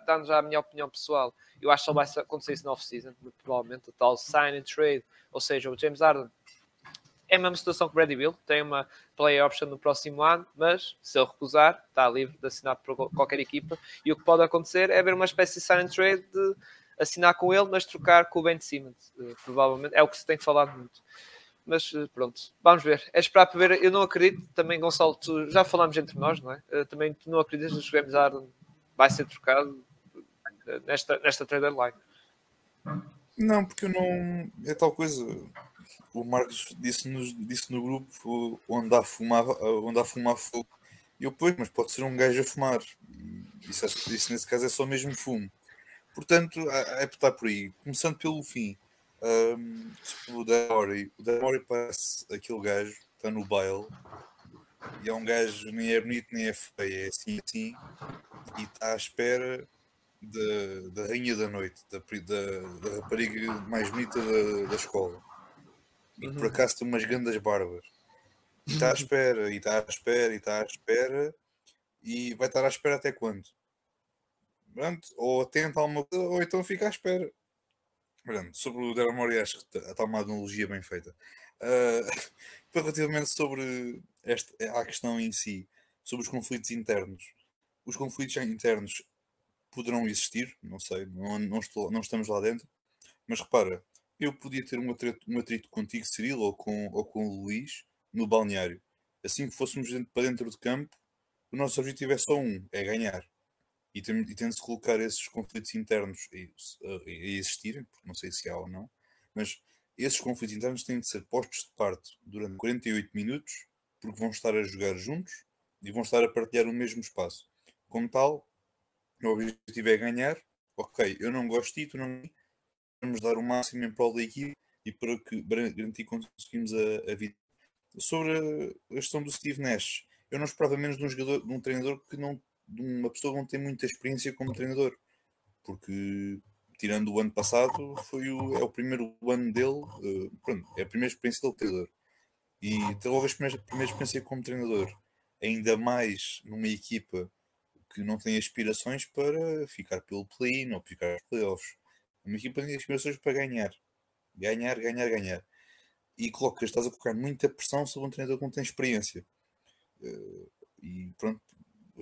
Speaker 1: dando já a minha opinião pessoal, eu acho que só vai acontecer isso na off-season, provavelmente o tal sign and trade, ou seja, o James Harden é a mesma situação que o Brady Bill, tem uma play option no próximo ano, mas se ele recusar, está livre de assinar por qualquer equipa. E o que pode acontecer é haver uma espécie de sign and trade de assinar com ele, mas trocar com o Ben Simmons. Uh, provavelmente é o que se tem falado muito. Mas uh, pronto, vamos ver. É esperar para ver. Eu não acredito, também, Gonçalo, tu, já falámos entre nós, não é? Uh, também tu não acreditas que o James Harden vai ser trocado nesta, nesta trade line.
Speaker 2: Não, porque eu não. É tal coisa o Marcos disse, -nos, disse no grupo onde há fumar, onde há fumar fogo. Eu, pois, mas pode ser um gajo a fumar. Isso, isso nesse caso é só mesmo fumo. Portanto, é por estar por aí. Começando pelo fim. Um, o Demori, o Demori parece aquele gajo que está no baile e é um gajo nem é bonito nem é feio, é assim assim e está à espera da, da rainha da noite, da, da, da rapariga mais bonita da, da escola e uhum. por acaso tem umas grandes barbas. E está à espera, e está à espera, e está à espera, e vai estar à espera até quando? Pronto, ou atenta a alguma coisa, ou então fica à espera. Sobre o Delamore, acho que está uma analogia bem feita. (laughs) Uh, relativamente sobre esta, a questão em si, sobre os conflitos internos. Os conflitos internos poderão existir, não sei, não, não, estou, não estamos lá dentro, mas repara, eu podia ter um atrito, um atrito contigo, Cirilo, ou com, ou com o Luís, no balneário. Assim que fôssemos para dentro do campo, o nosso objetivo é só um, é ganhar. E tem, e se colocar esses conflitos internos a, a, a existirem, porque não sei se há ou não, mas esses conflitos internos têm de ser postos de parte durante 48 minutos, porque vão estar a jogar juntos e vão estar a partilhar o mesmo espaço. Como tal, o objetivo é ganhar, ok, eu não gosto de ti, tu não vamos dar o máximo em prol da equipe e para que garantir que conseguimos a, a vida. Sobre a questão do Steve Nash, eu não esperava menos de um jogador, de um treinador que não, de uma pessoa que não tem muita experiência como treinador, porque tirando o ano passado, foi o, é o primeiro ano dele, uh, pronto, é a primeira experiência dele treinador. E logo a primeira, primeira experiência como treinador, ainda mais numa equipa que não tem aspirações para ficar pelo play-in ou ficar nos playoffs. Uma equipa tem aspirações para ganhar. Ganhar, ganhar, ganhar. E colocas, estás a colocar muita pressão sobre um treinador que não tem experiência. Uh, e pronto,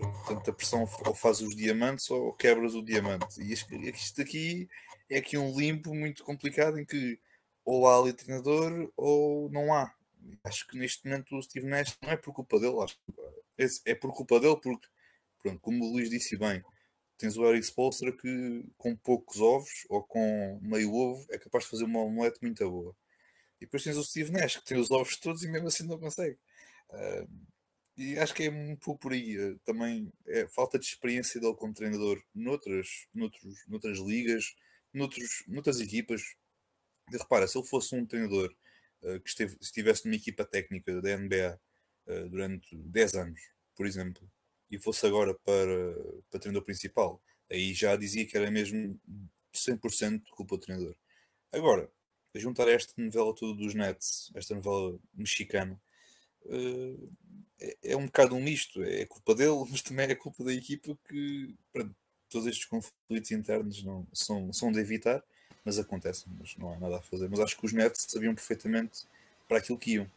Speaker 2: Portanto, a pressão ou faz os diamantes ou quebras o diamante. E isto aqui é aqui um limbo muito complicado em que ou há ali treinador ou não há. Acho que neste momento o Steve Nash não é por culpa dele, acho é, é por culpa dele porque, pronto, como o Luís disse bem, tens o Eric Spolstra que com poucos ovos ou com meio ovo é capaz de fazer uma omelete muito boa. E depois tens o Steve Nash que tem os ovos todos e mesmo assim não consegue. Uh, e acho que é um pouco por aí. Eh, também é falta de experiência dele como treinador noutras, noutros, noutras ligas, noutros, noutras equipas. E repara, se ele fosse um treinador uh, que esteve, estivesse numa equipa técnica da NBA uh, eh, durante 10 anos, por exemplo, e fosse agora para, para treinador principal, aí já dizia que era mesmo 100% culpa do treinador. Agora, a juntar esta novela toda dos Nets, esta novela mexicana, uh, é, é, um bocado um misto, é culpa dele, (laughs) mas também é culpa da equipa que pronto, todos estes conflitos internos não, são, são de evitar, mas acontecem, mas não há nada a fazer. Mas acho que os Nets sabiam perfeitamente para aquilo que iam.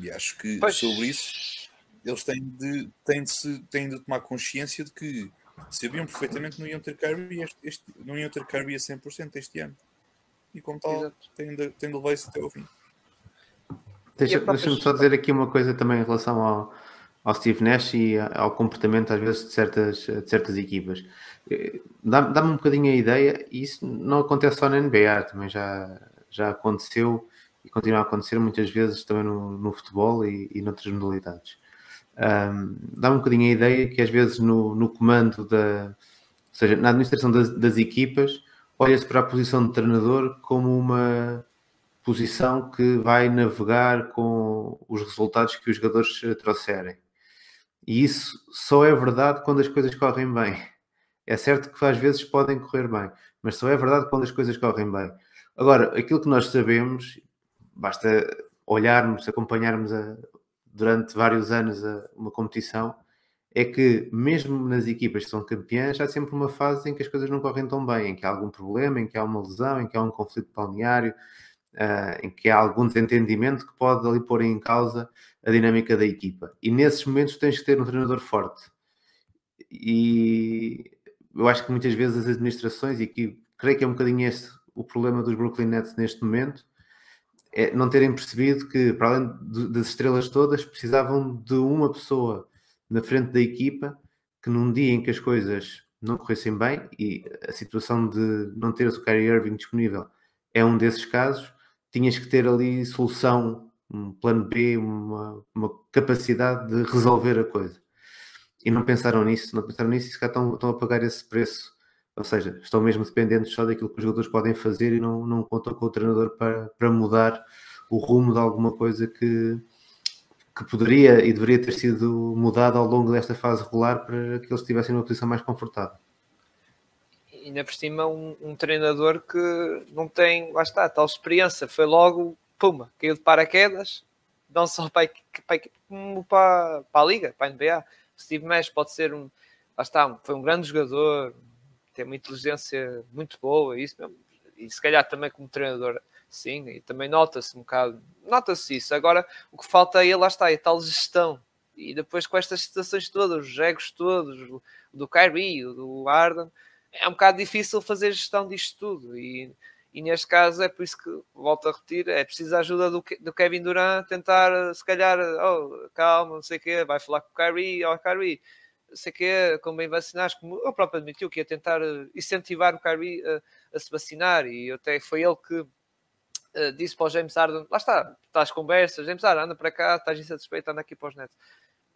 Speaker 2: E acho que pois. sobre isso eles têm de, têm, de se, têm de tomar consciência de que sabiam perfeitamente que não iam ter Kirby, este, este, não iam ter Kirby a 100% este ano. E como tal, têm de, têm de levar isso até ao fim.
Speaker 3: Deixa-me só dizer aqui uma coisa também em relação ao, ao Steve Nash e ao comportamento às vezes de certas, de certas equipas. Eh, dá-me um bocadinho a ideia, e isso não acontece só na NBA, também já, já aconteceu e continua a acontecer muitas vezes também no, no futebol e, e noutras modalidades. Um, dá-me um bocadinho a ideia que às vezes no, no comando da, ou seja, na administração das, das equipas, olha-se para a posição de treinador como uma posição que vai navegar com os resultados que os jogadores trouxerem. E isso só é verdade quando as coisas correm bem. É certo que às vezes podem correr bem, mas só é verdade quando as coisas correm bem. Agora, aquilo que nós sabemos, basta olharmos, acompanharmos a, durante vários anos a, uma competição, é que mesmo nas equipas que são campeãs, há sempre uma fase em que as coisas não correm tão bem, em que há algum problema, em que há uma lesão, em que há um conflito balneário, uh, em que há algum desentendimento que pode ali pôr em causa a dinâmica da equipa. E nesses momentos tens que ter um treinador forte. E eu acho que muitas vezes as administrações, e que creio que é um bocadinho este o problema dos Brooklyn Nets neste momento, é não terem percebido que, para além das estrelas todas, precisavam de uma pessoa na frente da equipa que num dia em que as coisas não corressem bem e a situação de não ter o Kyrie Irving disponível é um desses casos, tinhas que ter ali solução, um plano B, uma, uma capacidade de resolver a coisa. E não pensaram nisso, não pensaram nisso e se estão, estão a pagar esse preço. Ou seja, estão mesmo dependentes só daquilo que os jogadores podem fazer e não, não contam com o treinador para, para mudar o rumo de alguma coisa que, que poderia e deveria ter sido mudada ao longo desta fase regular para que eles estivessem numa posição mais confortável
Speaker 1: ainda por cima um, um, treinador que não tem, lá está, tal experiência, foi logo, puma, caiu de paraquedas, não só para, para, para, para a Liga, para a NBA. Steve Nash pode ser um, lá está, foi um grande jogador, tem uma inteligência muito boa, isso mesmo, e se calhar também como treinador, sim, e também nota-se um bocado, nota-se isso. Agora, o que falta aí, lá está, é tal gestão. E depois com estas situações todas, os egos todos, do Kyrie, do Arden, é um bocado difícil fazer gestão disto tudo e, e neste caso é por isso que volto a repetir, é preciso a ajuda do, do Kevin Durant tentar se calhar, oh, calma, não sei o quê, vai falar com o Kyrie, oh, Kyrie, não sei o quê, como bem vacinares, como ele próprio admitiu que ia tentar incentivar o Kyrie a, a se vacinar e até foi ele que uh, disse para o James Harden, lá está, estás conversas, James Harden, anda para cá, estás insatisfeito, anda aqui para os netos.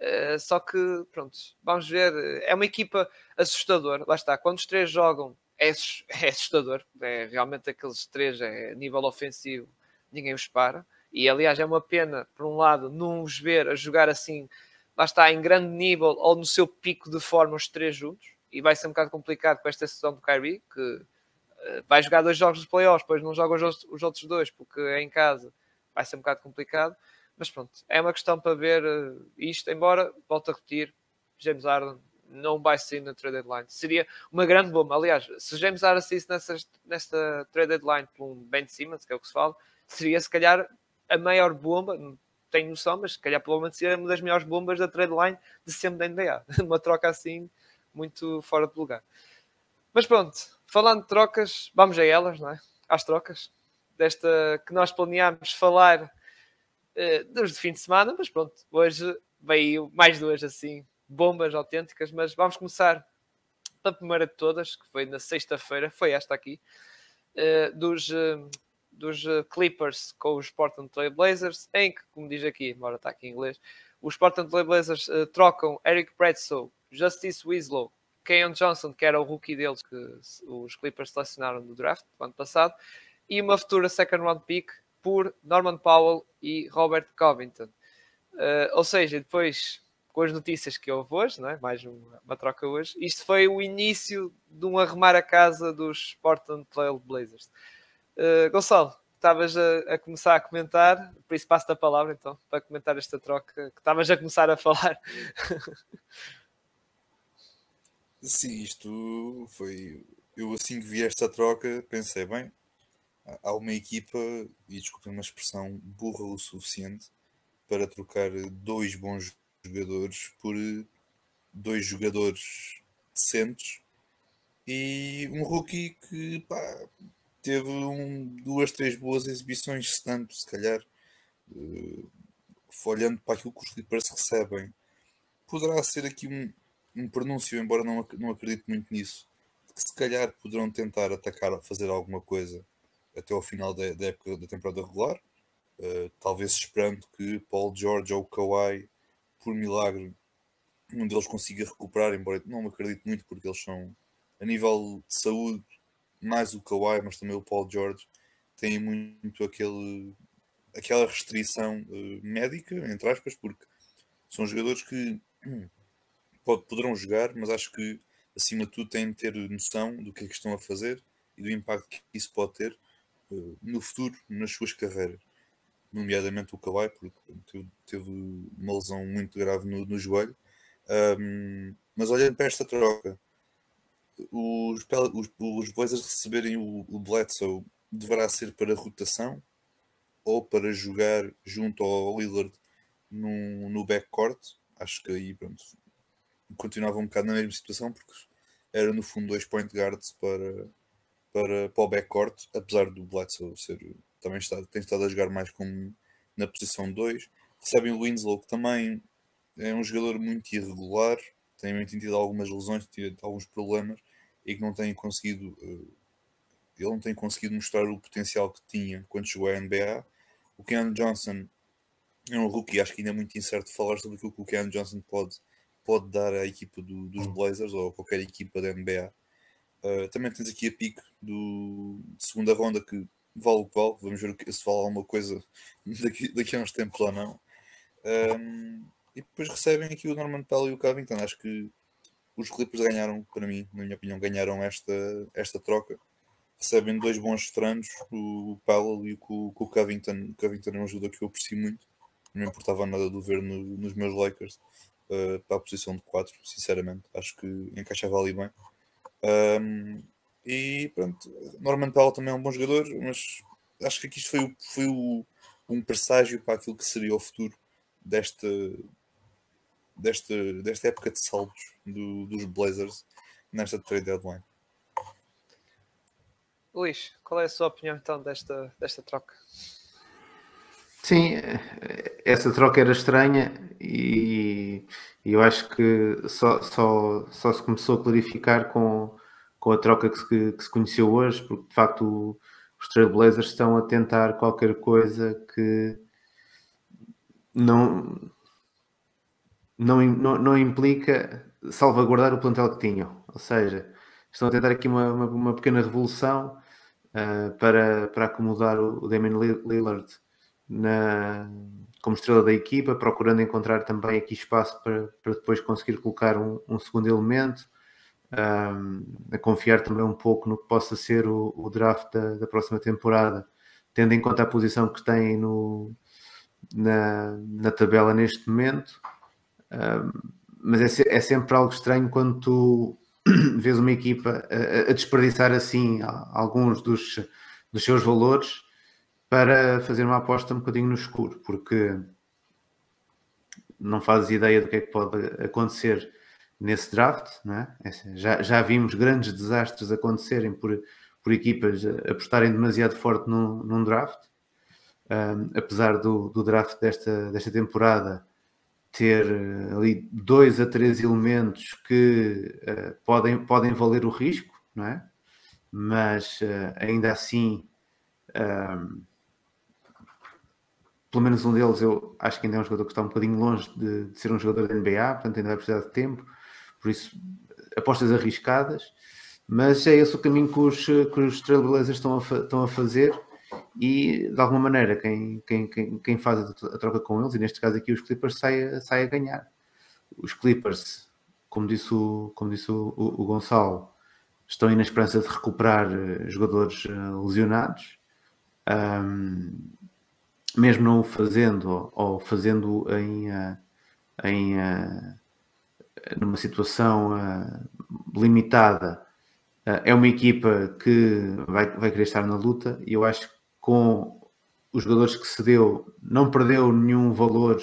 Speaker 1: Uh, só que, pronto, vamos ver. É uma equipa assustadora. Lá está, quando os três jogam, é, (laughs) é assustador. É realmente aqueles três, é nível ofensivo, ninguém os para. E aliás, é uma pena, por um lado, não os ver a jogar assim, lá está, em grande nível ou no seu pico de forma, os três juntos. E vai ser um bocado complicado com esta sessão do Kyrie, que uh, vai jogar dois jogos de playoffs, depois não joga os, os outros dois, porque é em casa. Vai ser um bocado complicado. Mas pronto, é uma questão para ver uh, isto, embora, volto a repetir, James Harden não vai sair na trade deadline. Seria uma grande bomba. Aliás, se James Harden saísse nessa, nesta trade deadline por um Ben Simmons, que é o que se fala, seria se calhar a maior bomba, não tenho noção, mas se calhar provavelmente seria uma das maiores bombas da trade line de sempre da NBA. (laughs) uma troca assim, muito fora de lugar. Mas pronto, falando de trocas, vamos a elas, não é? Às trocas. Desta que nós planeámos falar dos de fim de semana, mas pronto, hoje veio mais duas assim, bombas autênticas, mas vamos começar pela primeira de todas, que foi na sexta-feira, foi esta aqui, uh, dos, uh, dos Clippers com os Portland Trail Blazers, em que, como diz aqui, embora está aqui em inglês, os Portland Trail Blazers trocam Eric Bledsoe, Justice Winslow, Keon Johnson, que era o rookie deles que os Clippers selecionaram no draft do ano passado, e uma futura second round pick por Norman Powell e Robert Covington. Uh, ou seja, depois com as notícias que houve hoje, não é? mais uma, uma, troca hoje, isto foi o início de um arrumar a casa dos Portland Trail Blazers. Uh, Gonçalo, estavas a, a, começar a comentar, por isso passo a palavra então, para comentar esta troca que estavas a começar a falar. (laughs)
Speaker 2: Sim, isto foi. Eu assim que vi esta troca pensei, bem, há uma equipa, e desculpe uma expressão, burra o suficiente para trocar dois bons jogadores por dois jogadores decentes. E um rookie que pá, teve um, duas, três boas exibições, se tanto, se calhar, uh, olhando para aquilo que os Clippers recebem, poderá ser aqui um, um pronúncio, embora não, não acredite muito nisso, que se calhar poderão tentar atacar, fazer alguma coisa até ao final da, da época da temporada regular. Uh, talvez esperando que Paul George ou Kawhi, por milagre, um deles consiga recuperar, embora não acredito muito, porque eles são, a nível de saúde, mais o Kawhi, mas também o Paul George, têm muito aquele, aquela restrição uh, médica, entre aspas, porque são jogadores que pode, poderão jogar, mas acho que acima de tudo têm de ter noção do que é que estão a fazer e do impacto que isso pode ter no futuro nas suas carreiras, nomeadamente o Kawhi, porque teve, uma lesão muito grave no, no joelho. Um, mas olhando para esta troca, os, os, os Blazers receberem o, o Bledsoe deverá ser para rotação ou para jogar junto ao Lillard no, no backcourt. Acho que aí pronto, continuava um bocado na mesma situação porque era no fundo dois point guards para, para, para o backcourt, apesar do Bledsoe ser, também está, tem estado a jogar mais como na posição 2. Recebem o Winslow, que também é um jogador muito irregular, tem tido algumas lesões, tido alguns problemas e que não tem conseguido uh, ele não tem conseguido mostrar o potencial que tinha quando chegou à NBA. O Ken Johnson é um rookie, acho que ainda é muito incerto falar sobre aquilo que o Ken Johnson pode, pode dar à equipa do, dos Blazers ou a qualquer equipa da NBA. Uh, também tens aqui a pique do, segunda ronda que vale o que vale. Vamos ver se vale alguma coisa (laughs) daqui, daqui a uns tempos ou não. Um, e depois recebem aqui o Norman Powell e o Covington. Acho que os Clippers ganharam, para mim, na minha opinião, ganharam esta, esta troca. Recebem dois bons veteranos, o Powell e o, o Covington. O Covington é uma ajuda que eu aprecio muito. Não me importava nada de ver no, nos meus Lakers uh, para a posição de 4, sinceramente. Acho que encaixava ali bem. Um, e pronto, Norman Powell também é um bom jogador, mas acho que aqui isto foi, o, foi o, um presságio para aquilo que seria o futuro desta, desta, desta época de saltos do, dos Blazers nesta trade deadline.
Speaker 1: Luís, qual é a sua opinião então desta, desta troca?
Speaker 3: Sim, essa troca era estranha e, e eu acho que só, só, só se começou a clarificar com, com a troca que se, que se conheceu hoje, porque de facto os Trailblazers estão a tentar qualquer coisa que não, não, não, não implica salvaguardar o plantel que tinham. Ou seja, estão a tentar aqui uma, uma, uma pequena revolução uh, para, para acomodar o, Damon Lillard na, como estrela da equipa, procurando encontrar também aqui espaço para, para depois conseguir colocar um, um segundo elemento, um, a confiar também um pouco no que possa ser o, o draft da, da, próxima temporada, tendo em conta a posição que tem no, na, na tabela neste momento. Um, mas é, é, sempre algo estranho quando tu (coughs) vês uma equipa a, a desperdiçar assim alguns dos, dos seus valores para fazer uma aposta um bocadinho no escuro, porque não fazes ideia do que é que pode acontecer nesse draft, é? é já, já vimos grandes desastres acontecerem por, por equipas apostarem demasiado forte num, num draft, um, apesar do, do draft desta, desta temporada ter eh, ali dois a três elementos que uh, podem, podem valer o risco, não é? Mas uh, ainda assim um, pelo menos um deles eu acho que ainda é um jogador que está um bocadinho longe de, de ser um jogador da NBA, portanto ainda vai precisar de tempo, por isso apostas arriscadas, mas é esse o caminho que os, que os Trailblazers estão a, estão a fazer e de alguma maneira quem, quem, quem, quem faz a, troca com eles, e neste caso aqui os Clippers, sai, sai a ganhar. Os Clippers, como disse o, como disse o, o, o Gonçalo, estão aí na esperança de recuperar eh, jogadores uh, lesionados. Um, mesmo não o fazendo ou fazendo em, eh, em eh, numa situação eh, limitada, é uma equipa que vai, vai querer estar na luta e eu acho que com os jogadores que se deu, não perdeu nenhum valor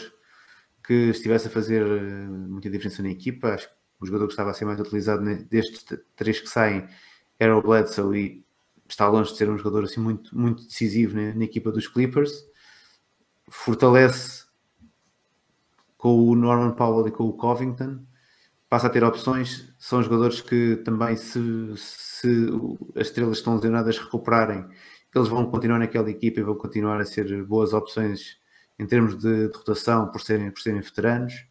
Speaker 3: que estivesse a fazer muita diferença na equipa. Acho que o jogador que estava a ser mais utilizado destes três que saem era o Bledsoe e está longe de ser um jogador assim muito, muito decisivo na, na equipa dos Clippers fortalece com o Norman Powell e com o Covington, passa a ter opções. São jogadores que também, se, se as estrelas estão lesionadas, recuperarem, eles vão continuar naquela equipa e vão continuar a ser boas opções em termos de, de rotação por serem, por serem veteranos.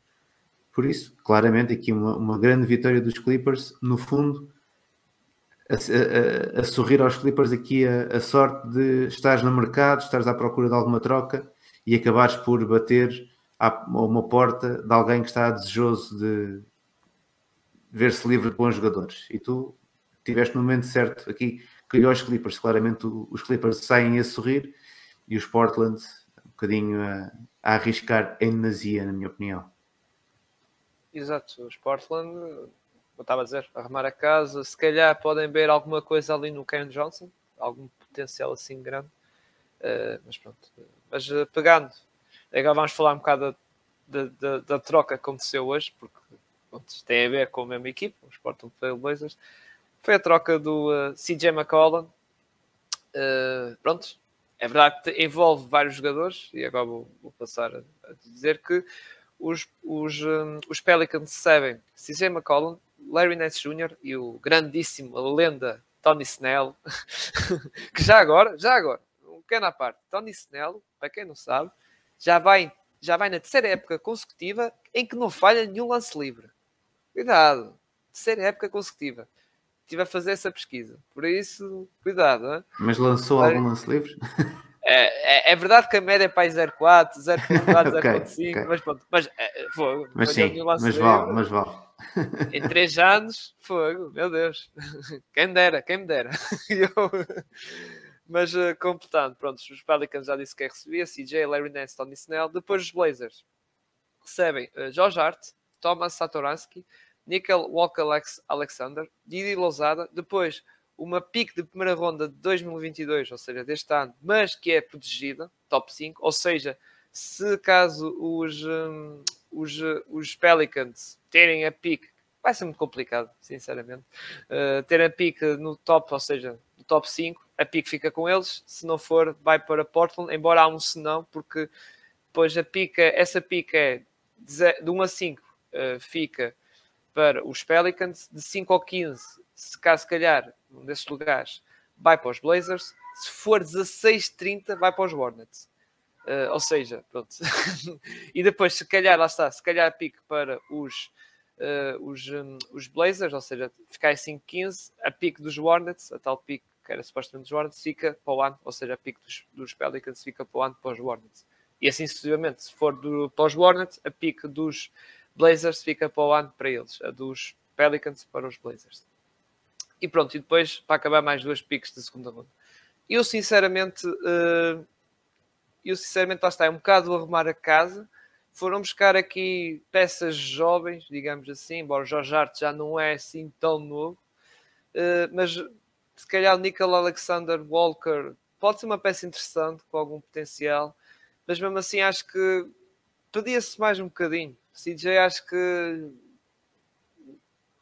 Speaker 3: Por isso, claramente, aqui uma, uma grande vitória dos Clippers. No fundo, a, a, a sorrir aos Clippers aqui a, a sorte de estares no mercado, estares à procura de alguma troca e acabares por bater a uma porta de alguém que está desejoso de ver-se livre de bons jogadores. E tu tiveste no momento certo aqui, criou os Clippers. Claramente os Clippers saem a sorrir e os Portland um bocadinho a, a arriscar em nazia, na minha opinião.
Speaker 1: Exato, os Portland, eu estava a dizer, arrumar a casa, se calhar podem ver alguma coisa ali no Ken Johnson, algum potencial assim grande, uh, mas pronto, mas uh, pegando, agora vamos falar um bocado da, da, da, troca que aconteceu hoje, porque tem a ver com a mesma equipe, Portland Trail Blazers. Foi a troca do uh, eh, CJ McCollum. Uh, pronto, é verdade que envolve vários jogadores, e agora vou, vou passar a, a, dizer que os, os, um, os Pelicans sabem CJ McCollum, Larry Nance Jr. e o grandíssimo, a lenda Tony Snell, (laughs) que já agora, já agora, pequena parte. Tony Snell, para quem não sabe, já vai, já vai na terceira época consecutiva em que não falha nenhum lance livre. Cuidado, terceira época consecutiva. Estive a fazer essa pesquisa, por isso, cuidado. Hein?
Speaker 3: Mas lançou algum lance livre?
Speaker 1: É, é, é, verdade que a média é para 0,4, 0,4, 0,5, mas pronto. Mas, é, fogo,
Speaker 3: mas sim, mas vale, mas vale. (laughs)
Speaker 1: Em 3 anos, fogo, meu Deus. (laughs) Quem me dera, quem me dera. (laughs) Eu, mas uh, completando, pronto, os Pelicans já disse que é recebia, CJ, Larry Nance, Tony Snell. Depois os Blazers recebem uh, Josh Hart, Thomas Satoransky, Nickel Walker Alex, Alexander, Didi Lousada. Depois uma pick de primeira ronda de 2022, ou seja, deste ano, mas que é protegida, top 5. Ou seja, se caso os, um, os, os Pelicans terem a pick, vai ser muito complicado, sinceramente, uh, ter a pick no top, ou seja, top 5 a pique fica com eles, se não for, vai para Portland, embora há um senão, porque depois a pica, essa pica é de 1 a 5 uh, eh, fica para os Pelicans, de 5 ao 15, se caso calhar, um desses lugares, vai para os Blazers, se for 16-30, vai para os Hornets. Uh, ou seja, pronto. (laughs) e depois, se calhar, lá está, se calhar pique para os, uh, os, um, os Blazers, ou seja, ficar em 5-15, a pique dos Hornets, a tal pique que era supostamente dos Hornets, fica para o ano, ou seja, a pique dos, dos Pelicans fica para o ano para os Hornets. E assim sucessivamente, se for do, para os Hornets, a pique dos Blazers fica para o ano para eles, a dos Pelicans para os Blazers. E pronto, e depois para acabar mais duas piques de segunda ronda. Eu sinceramente, uh, eu sinceramente lá está, é um bocado arrumar a casa. Foram buscar aqui peças jovens, digamos assim, embora o Jorge Hart já não é assim tão novo, uh, mas se calhar o Nickel Alexander Walker pode ser uma peça interessante, com algum potencial, mas mesmo assim acho que pedia-se mais um bocadinho. CJ acho que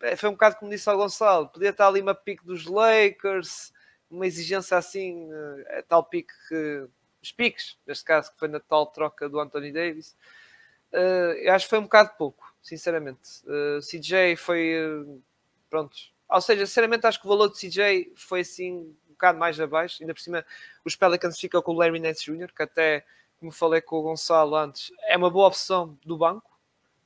Speaker 1: é, foi um bocado como disse ao Gonçalo, podia estar ali uma pique dos Lakers, uma exigência assim, é tal pique que os piques, neste caso, que foi na tal troca do Anthony Davis. Uh, acho que foi um bocado pouco, sinceramente. Uh, CJ foi uh, pronto. Ou seja, sinceramente, acho que o valor de CJ foi assim um bocado mais abaixo. Ainda por cima, os Pelicans ficam com o Larry Nance Jr., que até, como falei com o Gonçalo antes, é uma boa opção do banco.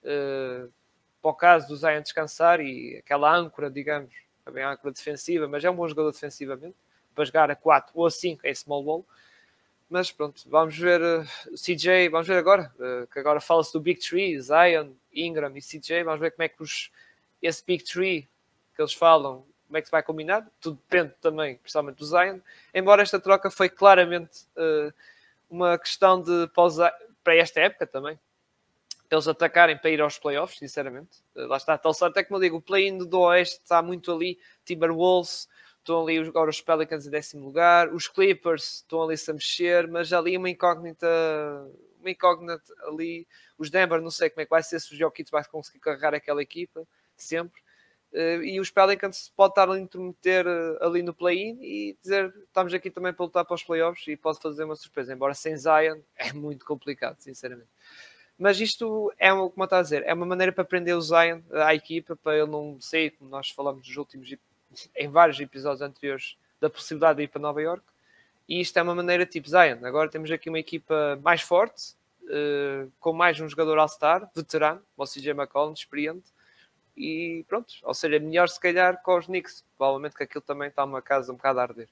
Speaker 1: Uh, para o caso do Zion descansar e aquela âncora, digamos, também a âncora defensiva, mas é um bom jogador defensivamente, para jogar a 4 ou a 5 em small ball. Mas pronto, vamos ver uh, eh, CJ, vamos ver agora, uh, que agora fala-se do Big Tree, Zion, Ingram e CJ, vamos ver como é que os, esse Big Tree que eles falam, como é que se vai combinar, tudo depende também, principalmente do Zion, embora esta troca foi claramente uh, uma questão de para esta época também, eles atacarem para ir aos playoffs, sinceramente. Eh, lá está, tal sorte é como eu digo, o play-in do Oeste está muito ali, Timberwolves, estão ali agora os Pelicans em décimo lugar, os Clippers estão ali a mexer, mas ali uma incógnita, uma incógnita ali, os Denver, não sei como é que vai ser, se o Jokic vai conseguir carregar aquela equipa, sempre. Uh, e os Pelicans pode estar a intrometer uh, ali no play-in e dizer estamos aqui também para lutar para os playoffs e pode fazer uma surpresa, embora sem Zion (laughs) é muito complicado, sinceramente. Mas isto é, como está a dizer, é uma maneira para prender o Zion à equipa, para ele não sair, como nós falamos nos últimos, (laughs) em vários episódios anteriores, da possibilidade de ir para Nova York. E isto é uma maneira tipo Zion. Agora temos aqui uma equipa mais forte, com mais um jogador All-Star, veterano, o CJ McCollum, experiente. E pronto, ou seja, melhor se calhar com os Knicks. Provavelmente que aquilo também está uma casa um bocado a arder.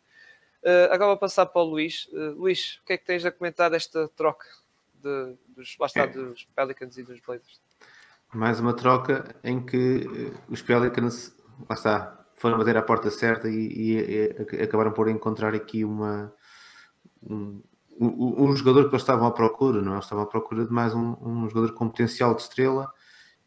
Speaker 1: Uh, agora vou passar para o Luís. Uh, Luís, o que é que tens a comentar desta troca? de, dos, lá está, é. dos Pelicans e dos Blazers.
Speaker 3: Mais uma troca em que eh, os Pelicans, lá está, foram bater à porta certa e, e, e acabaram por encontrar aqui uma, um, um, um, jogador que eles estavam à procura, não é? Eles estavam à procura de mais um, um jogador com potencial de estrela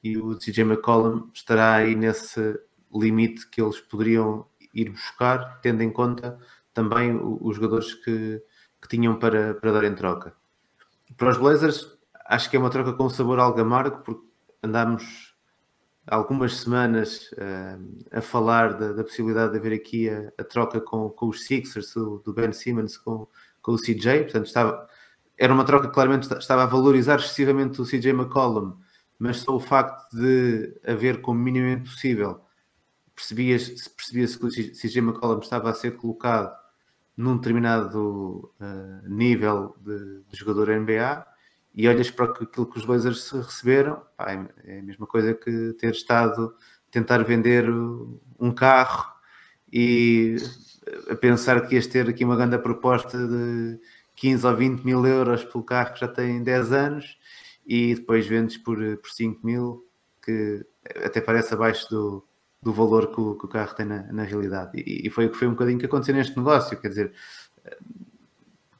Speaker 3: e o CJ McCollum estará aí nesse limite que eles poderiam ir buscar, tendo em conta também os jogadores que, que tinham para, para dar em troca. Para os Blazers, acho que é uma troca com sabor algo amargo, porque andámos algumas semanas uh, a falar da, da, possibilidade de haver aqui a, a troca com, com, os Sixers, do, do, Ben Simmons com, com o CJ, portanto estava, era uma troca que claramente estava a valorizar excessivamente o CJ McCollum, mas só o facto de haver como minimamente possível percebia-se percebia que o CJ McCollum estava a ser colocado num determinado uh, nível de, de, jogador NBA e olhas para aquilo que os Blazers receberam, pá, é, é a mesma coisa que ter estado a tentar vender um carro e a pensar que ias ter aqui uma grande proposta de 15 ou 20 mil euros pelo carro que já tem 10 anos e depois vendes por, por 5 mil, que até parece abaixo do, do valor que o, que o carro tem na, na realidade. E, e, foi o que foi um bocadinho que aconteceu neste negócio, quer dizer,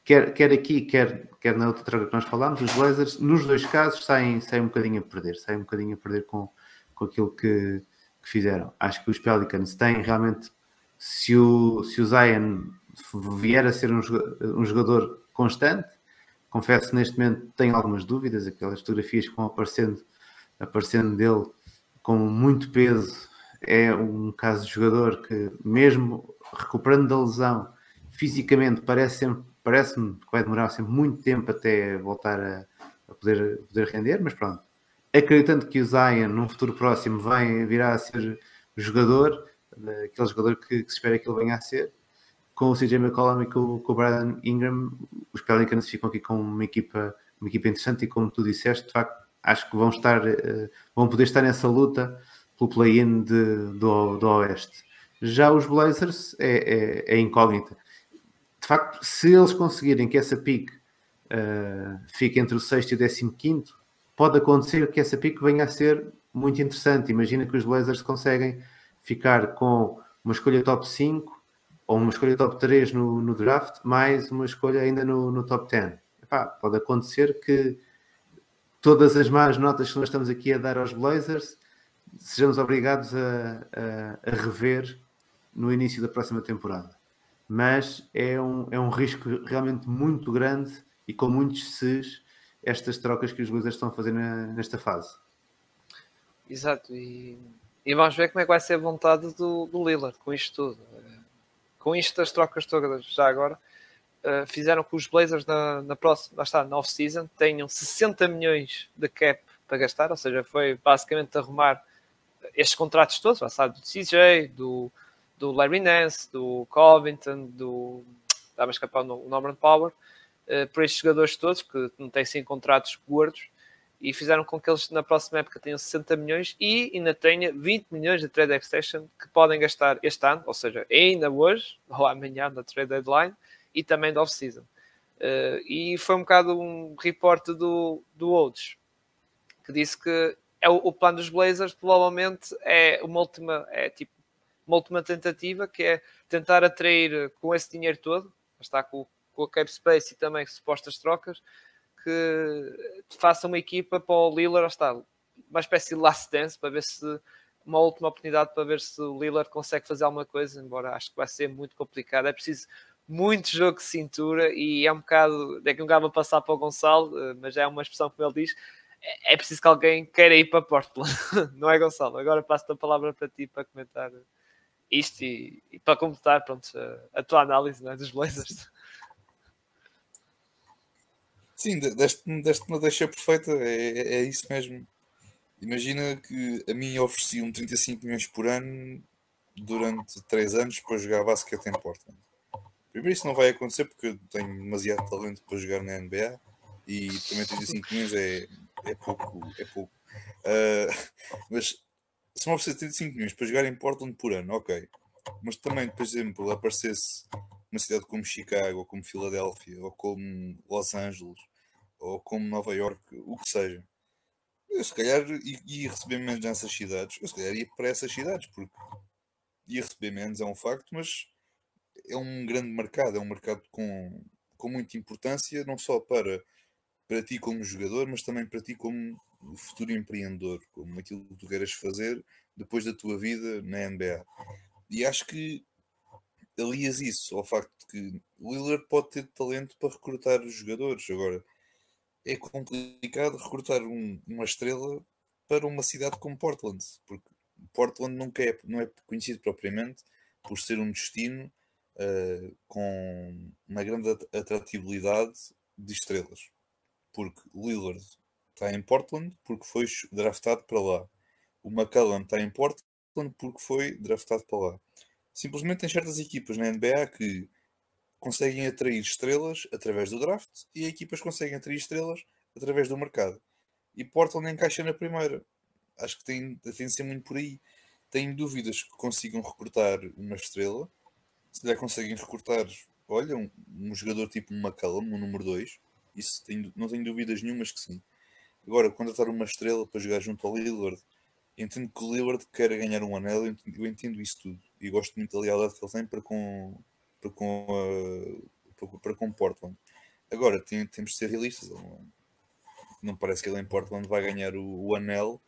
Speaker 3: quer, quer aqui, quer, quer na outra troca que nós falámos, os Blazers, nos dois casos, saem, saem um bocadinho a perder, saem um bocadinho a perder com, com aquilo que, que fizeram. Acho que os Pelicans têm realmente, se o, se o Zion vier a ser um, um jogador constante, confesso neste momento tenho algumas dúvidas, aquelas fotografias que vão aparecendo, aparecendo dele com muito peso é um caso de jogador que, mesmo recuperando da lesão, fisicamente parece-me parece que vai demorar sempre muito tempo até voltar a, a poder, poder render, mas pronto. Acreditando que o Zion, num futuro próximo, vai, virá a ser jogador, aquele jogador que, que, se espera que ele venha a ser, com o CJ McCollum e com, com o Brandon Ingram, os Pelicans ficam aqui com uma equipa, uma equipa interessante e como tu disseste, de facto, acho que vão estar, uh, vão poder estar nessa luta pelo play-in do, do Oeste. Já os Blazers é, é, é, incógnita. De facto, se eles conseguirem que essa pick uh, fique entre o sexto e o décimo quinto, pode acontecer que essa pick venha a ser muito interessante. Imagina que os Blazers conseguem ficar com uma escolha top 5 ou uma escolha top 3 no, no draft, mais uma escolha ainda no, no top 10. Epá, pode acontecer que todas as más notas que nós estamos aqui a dar aos Blazers sejamos obrigados a, a, a rever no início da próxima temporada. Mas é um, é um risco realmente muito grande e com muitos ses estas trocas que os Blazers estão a fazer na, nesta fase.
Speaker 1: Exato, e, e, vamos ver como é que vai ser a vontade do, do Lillard com isto tudo. Com isto, as trocas todas já agora uh, fizeram que os Blazers na, na próxima, lá está, na off-season, tenham 60 milhões de cap para gastar, ou seja, foi basicamente arrumar estes contratos todos, lá sabe, do CJ, do, do Larry Nance, do Covington, do. A escapar o Norman Power, uh, por estes jogadores todos, que não têm sim contratos gordos, e fizeram com que eles na próxima época tenham 60 milhões e ainda tenha 20 milhões de trade extension que podem gastar este ano, ou seja, ainda hoje ou amanhã na trade deadline e também da off-season. Uh, e foi um bocado um reporte do, do Olds que disse que é o, o, plano dos Blazers provavelmente é uma última é tipo uma última tentativa que é tentar atrair com esse dinheiro todo, está com, com a cap space e também supostas trocas, que faça uma equipa para o Lillard, está, uma espécie de last dance para ver se uma última oportunidade para ver se o Lillard consegue fazer alguma coisa, embora acho que vai ser muito complicado. É preciso muito jogo de cintura e é um bocado, é que um gava passar para o Gonçalo, eh, mas é uma expressão como ele diz, é, é preciso que alguém queira ir para Portland, (laughs) não é Gonçalo? Agora passo a palavra para ti para comentar isto e, e para completar pronto, a, a tua análise né, dos Blazers.
Speaker 2: Sim, deste-me deste uma deixa perfeita, é, é isso mesmo. Imagina que a mim ofereciam 35 milhões por ano durante 3 anos para jogar basquete em Portland. Primeiro, isso não vai acontecer porque eu tenho demasiado talento para jogar na NBA e também 35 milhões é, é pouco. É pouco. Uh, mas se me oferecer 35 milhões para jogar em Portland por ano, ok. Mas também, por exemplo, aparecesse uma cidade como Chicago, ou como Filadélfia, ou como Los Angeles, ou como Nova York, o que seja. Eu se calhar ia receber menos nessas cidades. Eu se calhar ia para essas cidades, porque ia receber menos, é um facto, mas é um grande mercado, é um mercado com, com muita importância, não só para, para ti como jogador, mas também para ti como futuro empreendedor, como aquilo que tu queres fazer depois da tua vida na NBA. E acho que alias isso ao facto de que o pode ter talento para recrutar os jogadores. Agora, é complicado recrutar um, uma estrela para uma cidade como Portland, porque Portland nunca é, não é conhecido propriamente por ser um destino uh, com uma grande atratividade de estrelas, porque Lillard está em Portland porque foi draftado para lá, o McCallum está em Portland porque foi draftado para lá. Simplesmente tem certas equipas na NBA que conseguem atrair estrelas através do draft e equipas conseguem atrair estrelas através do mercado. E Portland encaixa na primeira. Acho que tem, tem de ser muito por aí. Tenho dúvidas que consigam recrutar uma estrela. Se lhe conseguem recrutar, olha, um, um jogador tipo um McCallum, um número 2. Isso tenho, não tenho dúvidas nenhumas que sim. Agora, contratar uma estrela para jogar junto ao Lillard, entendo que o Lillard quer ganhar um anel, eu entendo, eu entendo isso tudo. E gosto muito da lealdade que ele tem para com, para com, uh, para com Portland. Agora tem, temos de ser realistas. Não, não, parece que ele em Portland vai ganhar o, o anel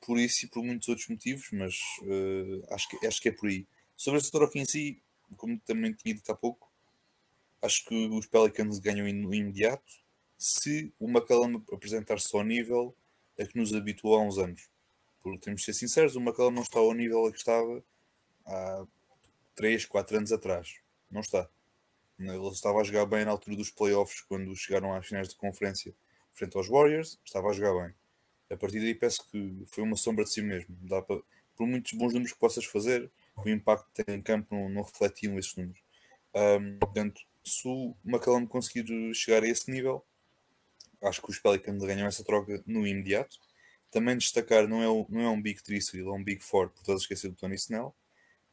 Speaker 2: por isso e por muitos outros motivos, mas uh, acho, que, acho que é por aí. Sobre essa troca em si, como também tinha dito há pouco, acho que os Pelicans ganham no imediato se o McCallum apresentar-se ao nível a que nos habituou há uns anos. Porque temos de ser sinceros, o McCallum não está ao nível a que estava há 3, 4 anos atrás. Não está. Ele estava a jogar bem na altura dos playoffs, quando chegaram às finais de conferência frente aos Warriors, estava a jogar bem. A partir daí peço que foi uma sombra de si mesmo. Dá para, por muitos bons números que possas fazer, o impacto que tem em campo não, não refletiam esses números. Um, portanto, se o McCallum conseguir chegar a esse nível, acho que os Pelicans ganham essa troca no imediato. Também destacar, não é, não é um Big 3 seguido, é um Big 4, por a esquecer do Tony Snell.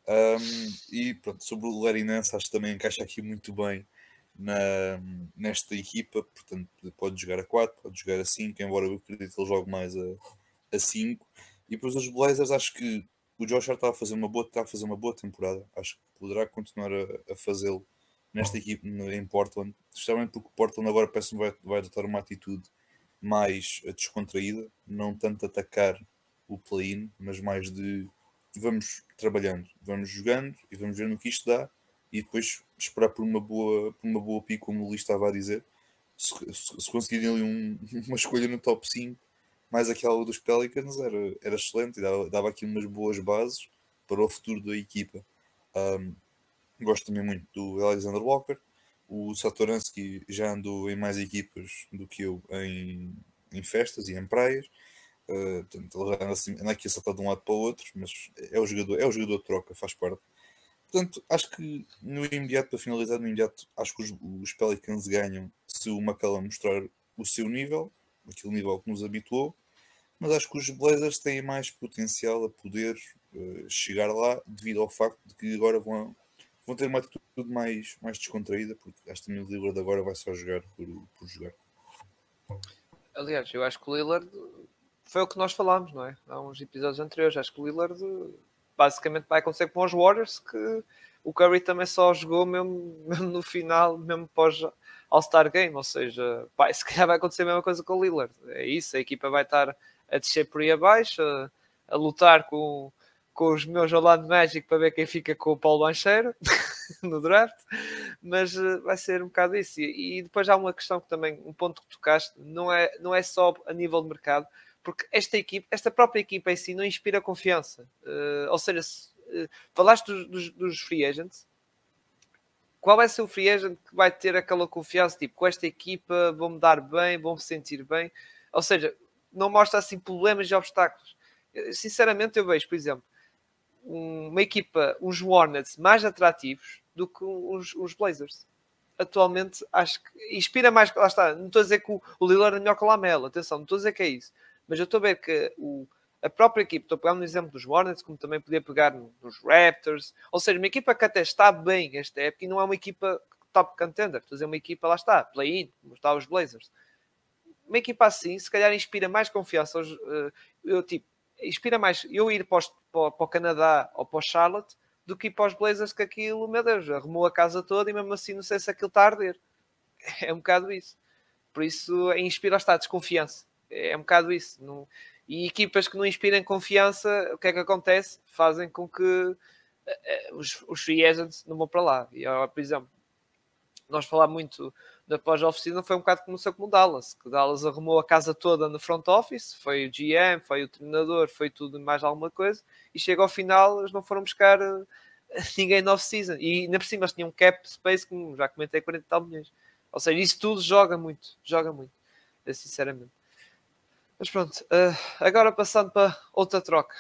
Speaker 2: Um, e pronto, sobre o Larry Nance, acho que também encaixa aqui muito bem na, nesta equipa. Portanto, pode jogar a 4, pode jogar a 5, embora eu acredite que ele jogue mais a, a 5. E para os Blazers, acho que o Josh Hart está a fazer uma boa, está a fazer uma boa temporada. Acho que poderá continuar a, a fazê-lo nesta equipe em Portland, especialmente porque Portland agora parece-me vai, vai adotar uma atitude mais descontraída, não tanto atacar o play-in, mas mais de vamos trabalhando, vamos jogando e vamos ver no que isto dá e depois esperar por uma boa, por uma boa pico, como o Luís estava a dizer. Se, se, se conseguirem ali um, (laughs) uma escolha no top 5, mais aquela dos Pelicans, era, era excelente e dava, dava aqui umas boas bases para o futuro da equipa. Um, gosto também muito do Alexander Walker. O Satoransky já andou em mais equipas do que eu em, em festas e em praias. Uh, portanto, ele anda, assim, anda aqui a saltar de um lado para o outro, mas é o jogador, é o jogador de troca, faz parte. Portanto, acho que no imediato, para finalizar, no imediato, acho que os, os Pelicans ganham se o McCallum mostrar o seu nível, aquele nível que nos habituou, mas acho que os Blazers têm mais potencial a poder uh, chegar lá devido ao facto de que agora vão, vão ter uma atitude mais, mais descontraída, porque esta New Lillard agora vai só jogar por, por jogar.
Speaker 1: Aliás, eu acho que o Lillard foi o que nós falámos, não é? Há uns episódios anteriores. Acho que o Lillard basicamente vai acontecer com os Warriors, que o Curry também só jogou mesmo, (laughs) mesmo no final, mesmo pós All-Star Game. Ou seja, vai, se calhar vai acontecer a mesma coisa com o Lillard. É isso, a equipa vai estar a descer por aí abaixo, a, a lutar com, com os meus Orlando Magic para ver quem fica com o Paulo Bancheiro (laughs) no draft, mas uh, vai ser um bocado isso. E, e, depois há uma questão que também, um ponto que tocaste, não é, não é só a nível de mercado, porque esta equipe, esta própria equipa em si não inspira confiança. Uh, ou seja, se, uh, falaste dos, dos, dos, free agents, qual vai ser o free agent que vai ter aquela confiança, tipo, com esta equipa vou-me dar bem, vou-me sentir bem? Ou seja, não mostra assim problemas e obstáculos. Sinceramente, eu vejo, por exemplo, uma equipa, uns Hornets mais atrativos do que os, Blazers. Atualmente, acho que inspira mais. Lá está, não estou a dizer que o, o Lillard é melhor que o Lamelo, atenção, não estou a dizer que é isso, mas eu estou a ver que o, a própria equipa, estou a pegar um exemplo dos Hornets, como também podia pegar nos Raptors, ou seja, uma equipa que até está bem esta época e não é uma equipa top contender, estou a dizer uma equipa, lá está, play-in, como está os Blazers. Uma equipa assim, se calhar inspira mais confiança. Eh, eu, tipo, inspira mais eu ir para, os, para, para, o Canadá ou para o Charlotte do que ir para os Blazers, que aquilo, meu Deus, arrumou a casa toda e mesmo assim não sei se aquilo está a arder. (laughs) É um bocado isso. Por isso, é inspira está desconfiança. É um bocado isso. Não... E equipas que não inspirem confiança, o que é que acontece? Fazem com que uh, os, os free agents não vão para lá. E, por exemplo, nós falámos muito da pós-oficina foi um bocado como começou como o Dallas, que o Dallas arrumou a casa toda no front office, foi o GM, foi o treinador, foi tudo mais alguma coisa, e chega ao final, eles não foram buscar uh, (laughs) ninguém no off-season, e ainda por cima eles tinham um cap space, como já comentei, 40 e tal milhões. Ou seja, isso tudo joga muito, joga muito, sinceramente. Mas pronto, uh, agora passando para outra troca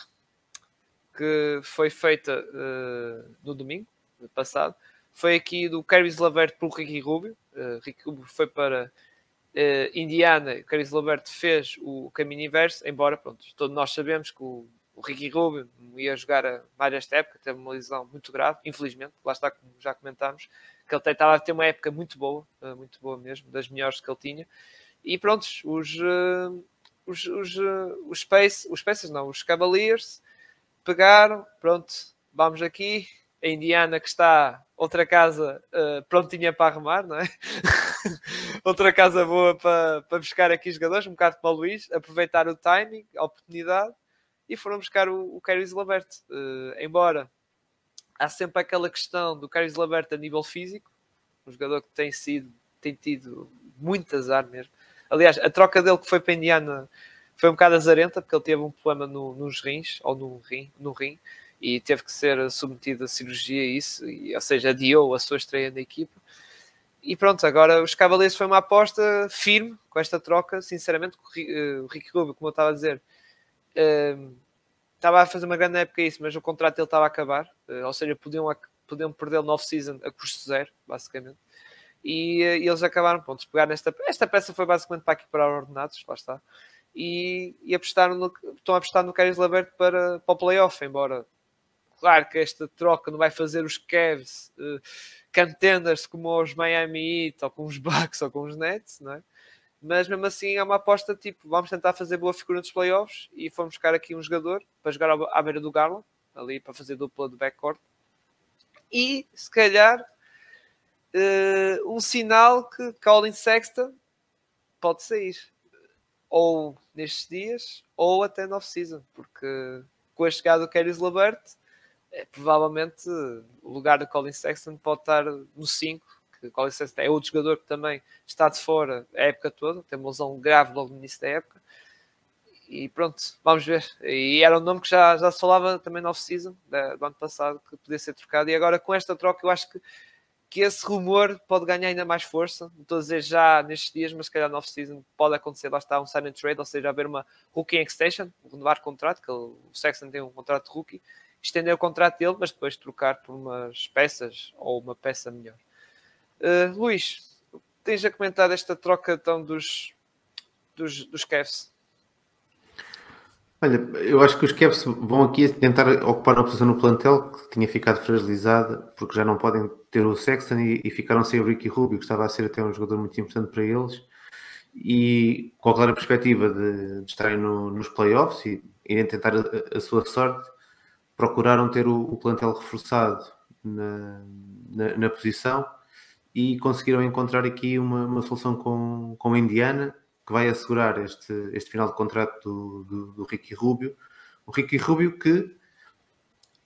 Speaker 1: que foi feita uh, no domingo passado, foi aqui do Caris Lavert por Ricky Rubio. Uh, Ricky Rubio foi para Indiana, Caris Lavert fez o caminho inverso, embora, pronto, todos nós sabemos que o, o Ricky Rubio ia jogar a esta época, teve uma lesão muito grave, infelizmente, lá está, como já comentámos, que ele estava a ter uma época muito boa, muito boa mesmo, das melhores que ele tinha. E pronto, os, os, os, os, Space, os não, os Cavaliers pegaram, pronto, vamos aqui, a Indiana que está outra casa uh, prontinha para arrumar, não é? (laughs) outra casa boa para, para buscar aqui jogadores, um bocado para o Luís, aproveitar o timing, a oportunidade e foram buscar o, o Caris. Uh, embora há sempre aquela questão do Caris Labert a nível físico, um jogador que tem sido, tem tido muito azar mesmo. Aliás, a troca dele que foi para a Indiana foi um bocado azarenta, porque ele teve um problema no, nos rins, ou no rim, no rim, e teve que ser submetido a cirurgia isso, e, ou seja, adiou a sua estreia na equipa. E pronto, agora os Cavaleiros foi uma aposta firme com esta troca, sinceramente, o Ricky Rubio, como eu estava a dizer, uh, estava a fazer uma grande época isso, mas o contrato dele estava a acabar, uh, ou seja, podiam, podiam perder no off-season a custo zero, basicamente. E, uh, e eles acabaram, pronto, pegar nesta. Esta peça foi basicamente para equiparar ordenados, lá está. E, e apostaram no, estão a apostar no Caris Lavert para, para o playoff, embora claro que esta troca não vai fazer os Cavs uh, contenders como os Miami Heat ou com os Bucks ou com os Nets, não é? mas mesmo assim é uma aposta tipo, vamos tentar fazer boa figura nos playoffs e fomos buscar aqui um jogador para jogar à beira do Garland, ali para fazer dupla de backcourt e se calhar uh, um sinal que Colin Sexton pode sair ou nestes dias ou até no off-season, porque com a chegada do Caris Labert é, provavelmente o lugar do Colin Sexton pode estar no 5 que Colin Sexton é outro jogador que também está de fora a época toda, tem uma lesão grave logo no início da época. E pronto, vamos ver. E era um nome que já, já se falava também no off-season do ano passado, que podia ser trocado. E agora com esta troca, eu acho que, que esse rumor pode ganhar ainda mais força. Não estou a dizer já nestes dias, mas se calhar no off-season pode acontecer. Lá está um sign and trade, ou seja, haver uma rookie extension, renovar contrato, que o Sexton tem um contrato de rookie, estender o contrato dele, mas depois trocar por umas peças ou uma peça melhor. Uh, Luís, tens a comentar esta troca então dos, dos, dos Cavs?
Speaker 3: Olha, eu acho que os Cavs vão aqui tentar ocupar uma posição no plantel que tinha ficado fragilizada, porque já não podem ter o Sexton e, e ficaram sem o Ricky Rubio, que estava a ser até um jogador muito importante para eles, e com a clara perspectiva de, de estarem no, nos playoffs e irem tentar a, a, sua sorte, procuraram ter o, o plantel reforçado na, na, na posição e conseguiram encontrar aqui uma, uma solução com, com a Indiana que vai assegurar este, este final de contrato do, do, do Ricky Rubio. O Ricky Rubio que,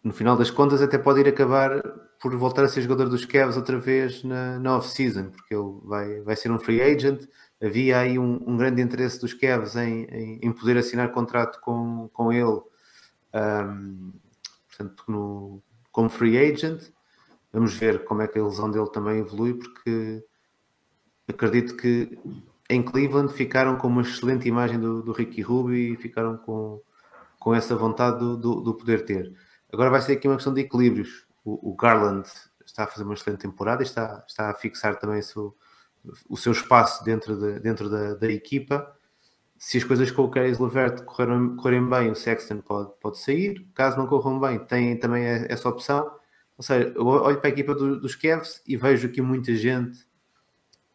Speaker 3: no final das contas, até pode ir acabar por voltar a ser jogador dos Cavs outra vez na, na off-season, porque ele vai, vai ser um free agent. Havia aí um, um grande interesse dos Cavs em, em, em, poder assinar contrato com, com ele, um, portanto, no, como free agent. Vamos ver como é que a lesão dele também evolui, porque acredito que em Cleveland ficaram com uma excelente imagem do, do Ricky Rubio e ficaram com, com essa vontade do, do, do, poder ter. Agora vai ser aqui uma questão de equilíbrios. O, o, Garland está a fazer uma excelente temporada e está, está a fixar também seu, o seu espaço dentro, de, dentro da, da equipa. Se as coisas com o Caris Levert correrem bem, o Sexton pode, pode sair. Caso não corram bem, tem também essa opção. Ou seja, eu olho para a equipa do, dos Cavs e vejo aqui muita gente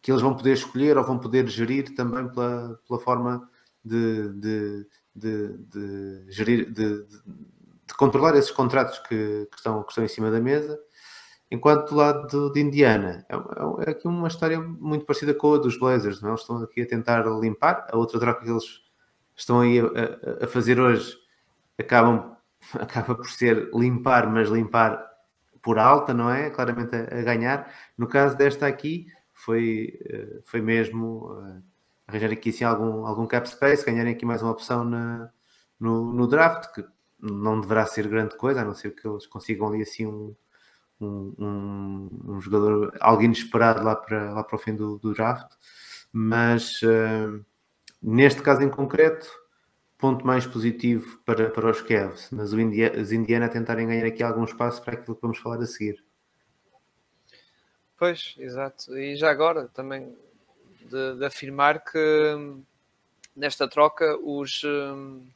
Speaker 3: que eles vão poder escolher ou vão poder gerir também pela, pela forma de, de, de, de gerir, de, controlar esses contratos que, que, estão, que estão em cima da mesa. Enquanto do lado de, Indiana, é, é, é, aqui uma história muito parecida com a dos Blazers, não? É? eles estão aqui a tentar limpar. A outra troca que eles estão aí a, a fazer hoje acabam, (laughs) acaba por ser limpar, mas limpar por alta, não é? Claramente a, a ganhar. No caso desta aqui, foi, eh, foi mesmo uh, arranjar aqui assim, algum, algum cap space, ganharem aqui mais uma opção na, no, no draft, que não deverá ser grande coisa, a não ser que eles consigam ali assim um, um, um, um jogador, algo inesperado lá para, lá para o fim do, do draft. Mas uh, neste caso em concreto, ponto mais positivo para, para os Cavs, mas o os Indiana tentarem ganhar aqui algum espaço para aquilo que vamos falar a seguir.
Speaker 1: Pois, exato. E já agora também de, de afirmar que hum, nesta troca os, um,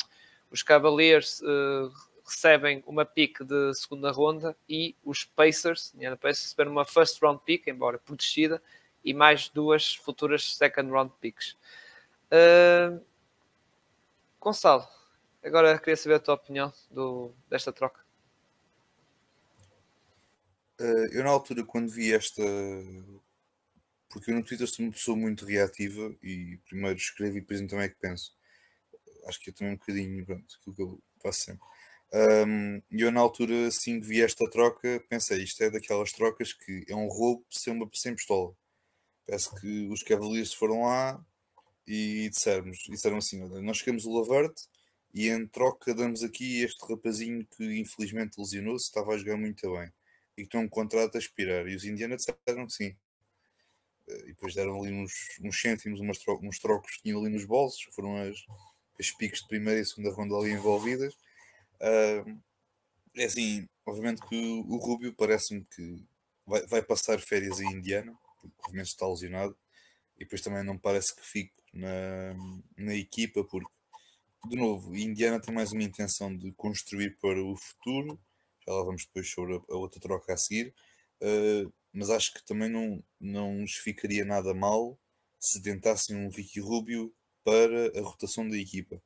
Speaker 1: os Cavaliers uh, recebem uma pick de segunda ronda e os Pacers, Indiana Pacers, receberam uma first round pick, embora protegida, e mais duas futuras second round picks. Uh, Gonçalo, agora queria saber a tua opinião do, desta troca.
Speaker 2: Uh, eu na altura quando vi esta porque eu no Twitter sou uma pessoa muito reativa e primeiro escrevo e depois então é que penso. Acho que eu também um bocadinho, pronto, aquilo que eu faço sempre. Um, eu na altura, assim que vi esta troca, pensei, isto é daquelas trocas que é um roubo sem, uma, sem pistola. Parece que os Cavaliers foram lá e dissermos, disseram assim, nós queremos o Laverte e em troca damos aqui este rapazinho que infelizmente lesionou-se, estava a jogar muito bem e que tem um contrato a expirar. E os Indiana disseram que sim. Eh, e depois deram ali uns, uns cêntimos, umas tro uns trocos que tinham ali nos bolsos, foram as, as piques de primeira e segunda ronda ali envolvidas. Uh, é assim, obviamente que o, o Rubio parece-me que vai, vai, passar férias em Indiana, porque obviamente está lesionado, e depois também não parece que fique na, na equipa, porque, de novo, Indiana tem mais uma intenção de construir para o futuro, já lá vamos depois sobre a, a outra troca a seguir, uh, mas acho que também não, não nos ficaria nada mal se tentassem um Ricky Rubio para a rotação da equipa.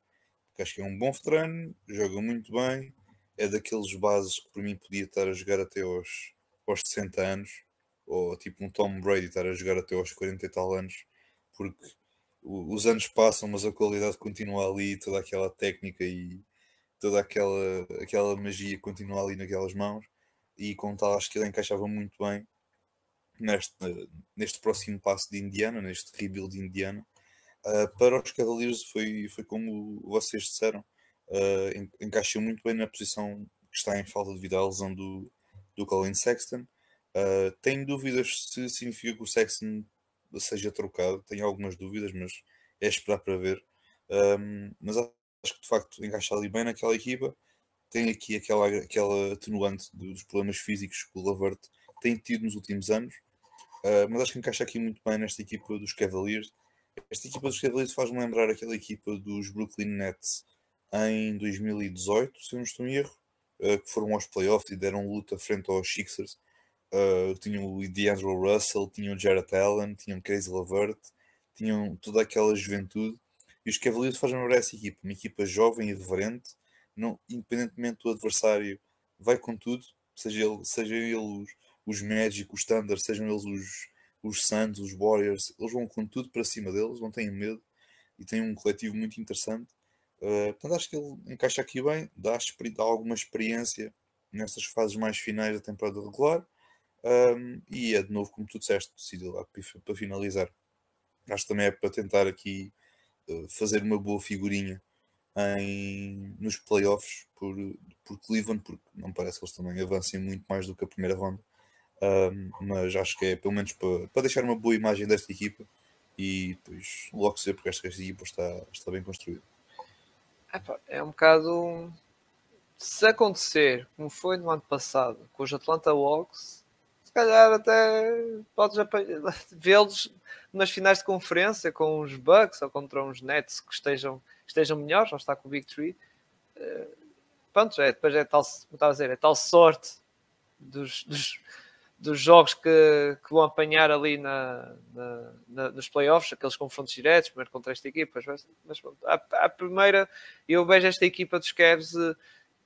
Speaker 2: Porque acho que é um bom veterano, joga muito bem, é daqueles bases que para mim podia estar a jogar até aos, aos 60 anos, ou tipo um Tom Brady estar a jogar até aos 40 e tal anos, porque os anos passam, mas a qualidade continua ali, toda aquela técnica e toda aquela, aquela magia continua ali naquelas mãos. E com tal, acho que ele encaixava muito bem neste, neste próximo passo de Indiana, neste rebuild de Indiana. Uh, para os Cavaliers foi, foi como vocês disseram, uh, encaixa muito bem na posição que está em falta devido à lesão do, do Colin Sexton. Uh, tenho dúvidas se significa que o Sexton seja trocado, tenho algumas dúvidas, mas é esperar para ver. Um, mas acho que de facto encaixa ali bem naquela equipa. Tem aqui aquela, aquela atenuante dos problemas físicos que o Lavert tem tido nos últimos anos, uh, mas acho que encaixa aqui muito bem nesta equipa dos Cavaliers. Esta equipa dos Cavaliers faz-me lembrar aquela equipa dos Brooklyn Nets em 2018, se eu não estou em erro, uh, que foram aos playoffs e deram luta frente aos Sixers. Uh, tinham o D'Angelo Russell, tinham o Jarrett Allen, tinham o Casey Lavert, tinham toda aquela juventude. E os Cavaliers fazem lembrar essa equipa, uma equipa jovem e reverente, não, independentemente do adversário, vai com tudo, seja ele, seja ele os, os Magic, os Thunder, sejam eles os, os Suns, os Warriors, eles vão com tudo para cima deles, não têm medo e têm um coletivo muito interessante. Uh, portanto, acho que ele encaixa aqui bem, dá, dá alguma experiência nessas fases mais finais da temporada regular. Um, e é de novo, como tu disseste, decidido lá para finalizar. Acho que também é para tentar aqui fazer uma boa figurinha em, nos playoffs por, por Cleveland, porque não parece que eles também avancem muito mais do que a primeira ronda. Um, mas acho que é pelo menos para, para deixar uma boa imagem desta equipa e depois logo ser porque esta, esta equipa está, está bem construída.
Speaker 1: É um bocado se acontecer como foi no ano passado com os Atlanta Hawks, se calhar até podes (laughs) vê-los nas finais de conferência com os Bucks ou contra uns Nets que estejam, estejam melhores, ou está com o Big Tree. Uh, pronto, é, depois é tal, a dizer, é tal sorte dos, dos, dos jogos que, que, vão apanhar ali na, na, na, nos playoffs, aqueles confrontos diretos, primeiro contra esta equipa, mas, mas a, a, primeira, eu vejo esta equipa dos Cavs uh,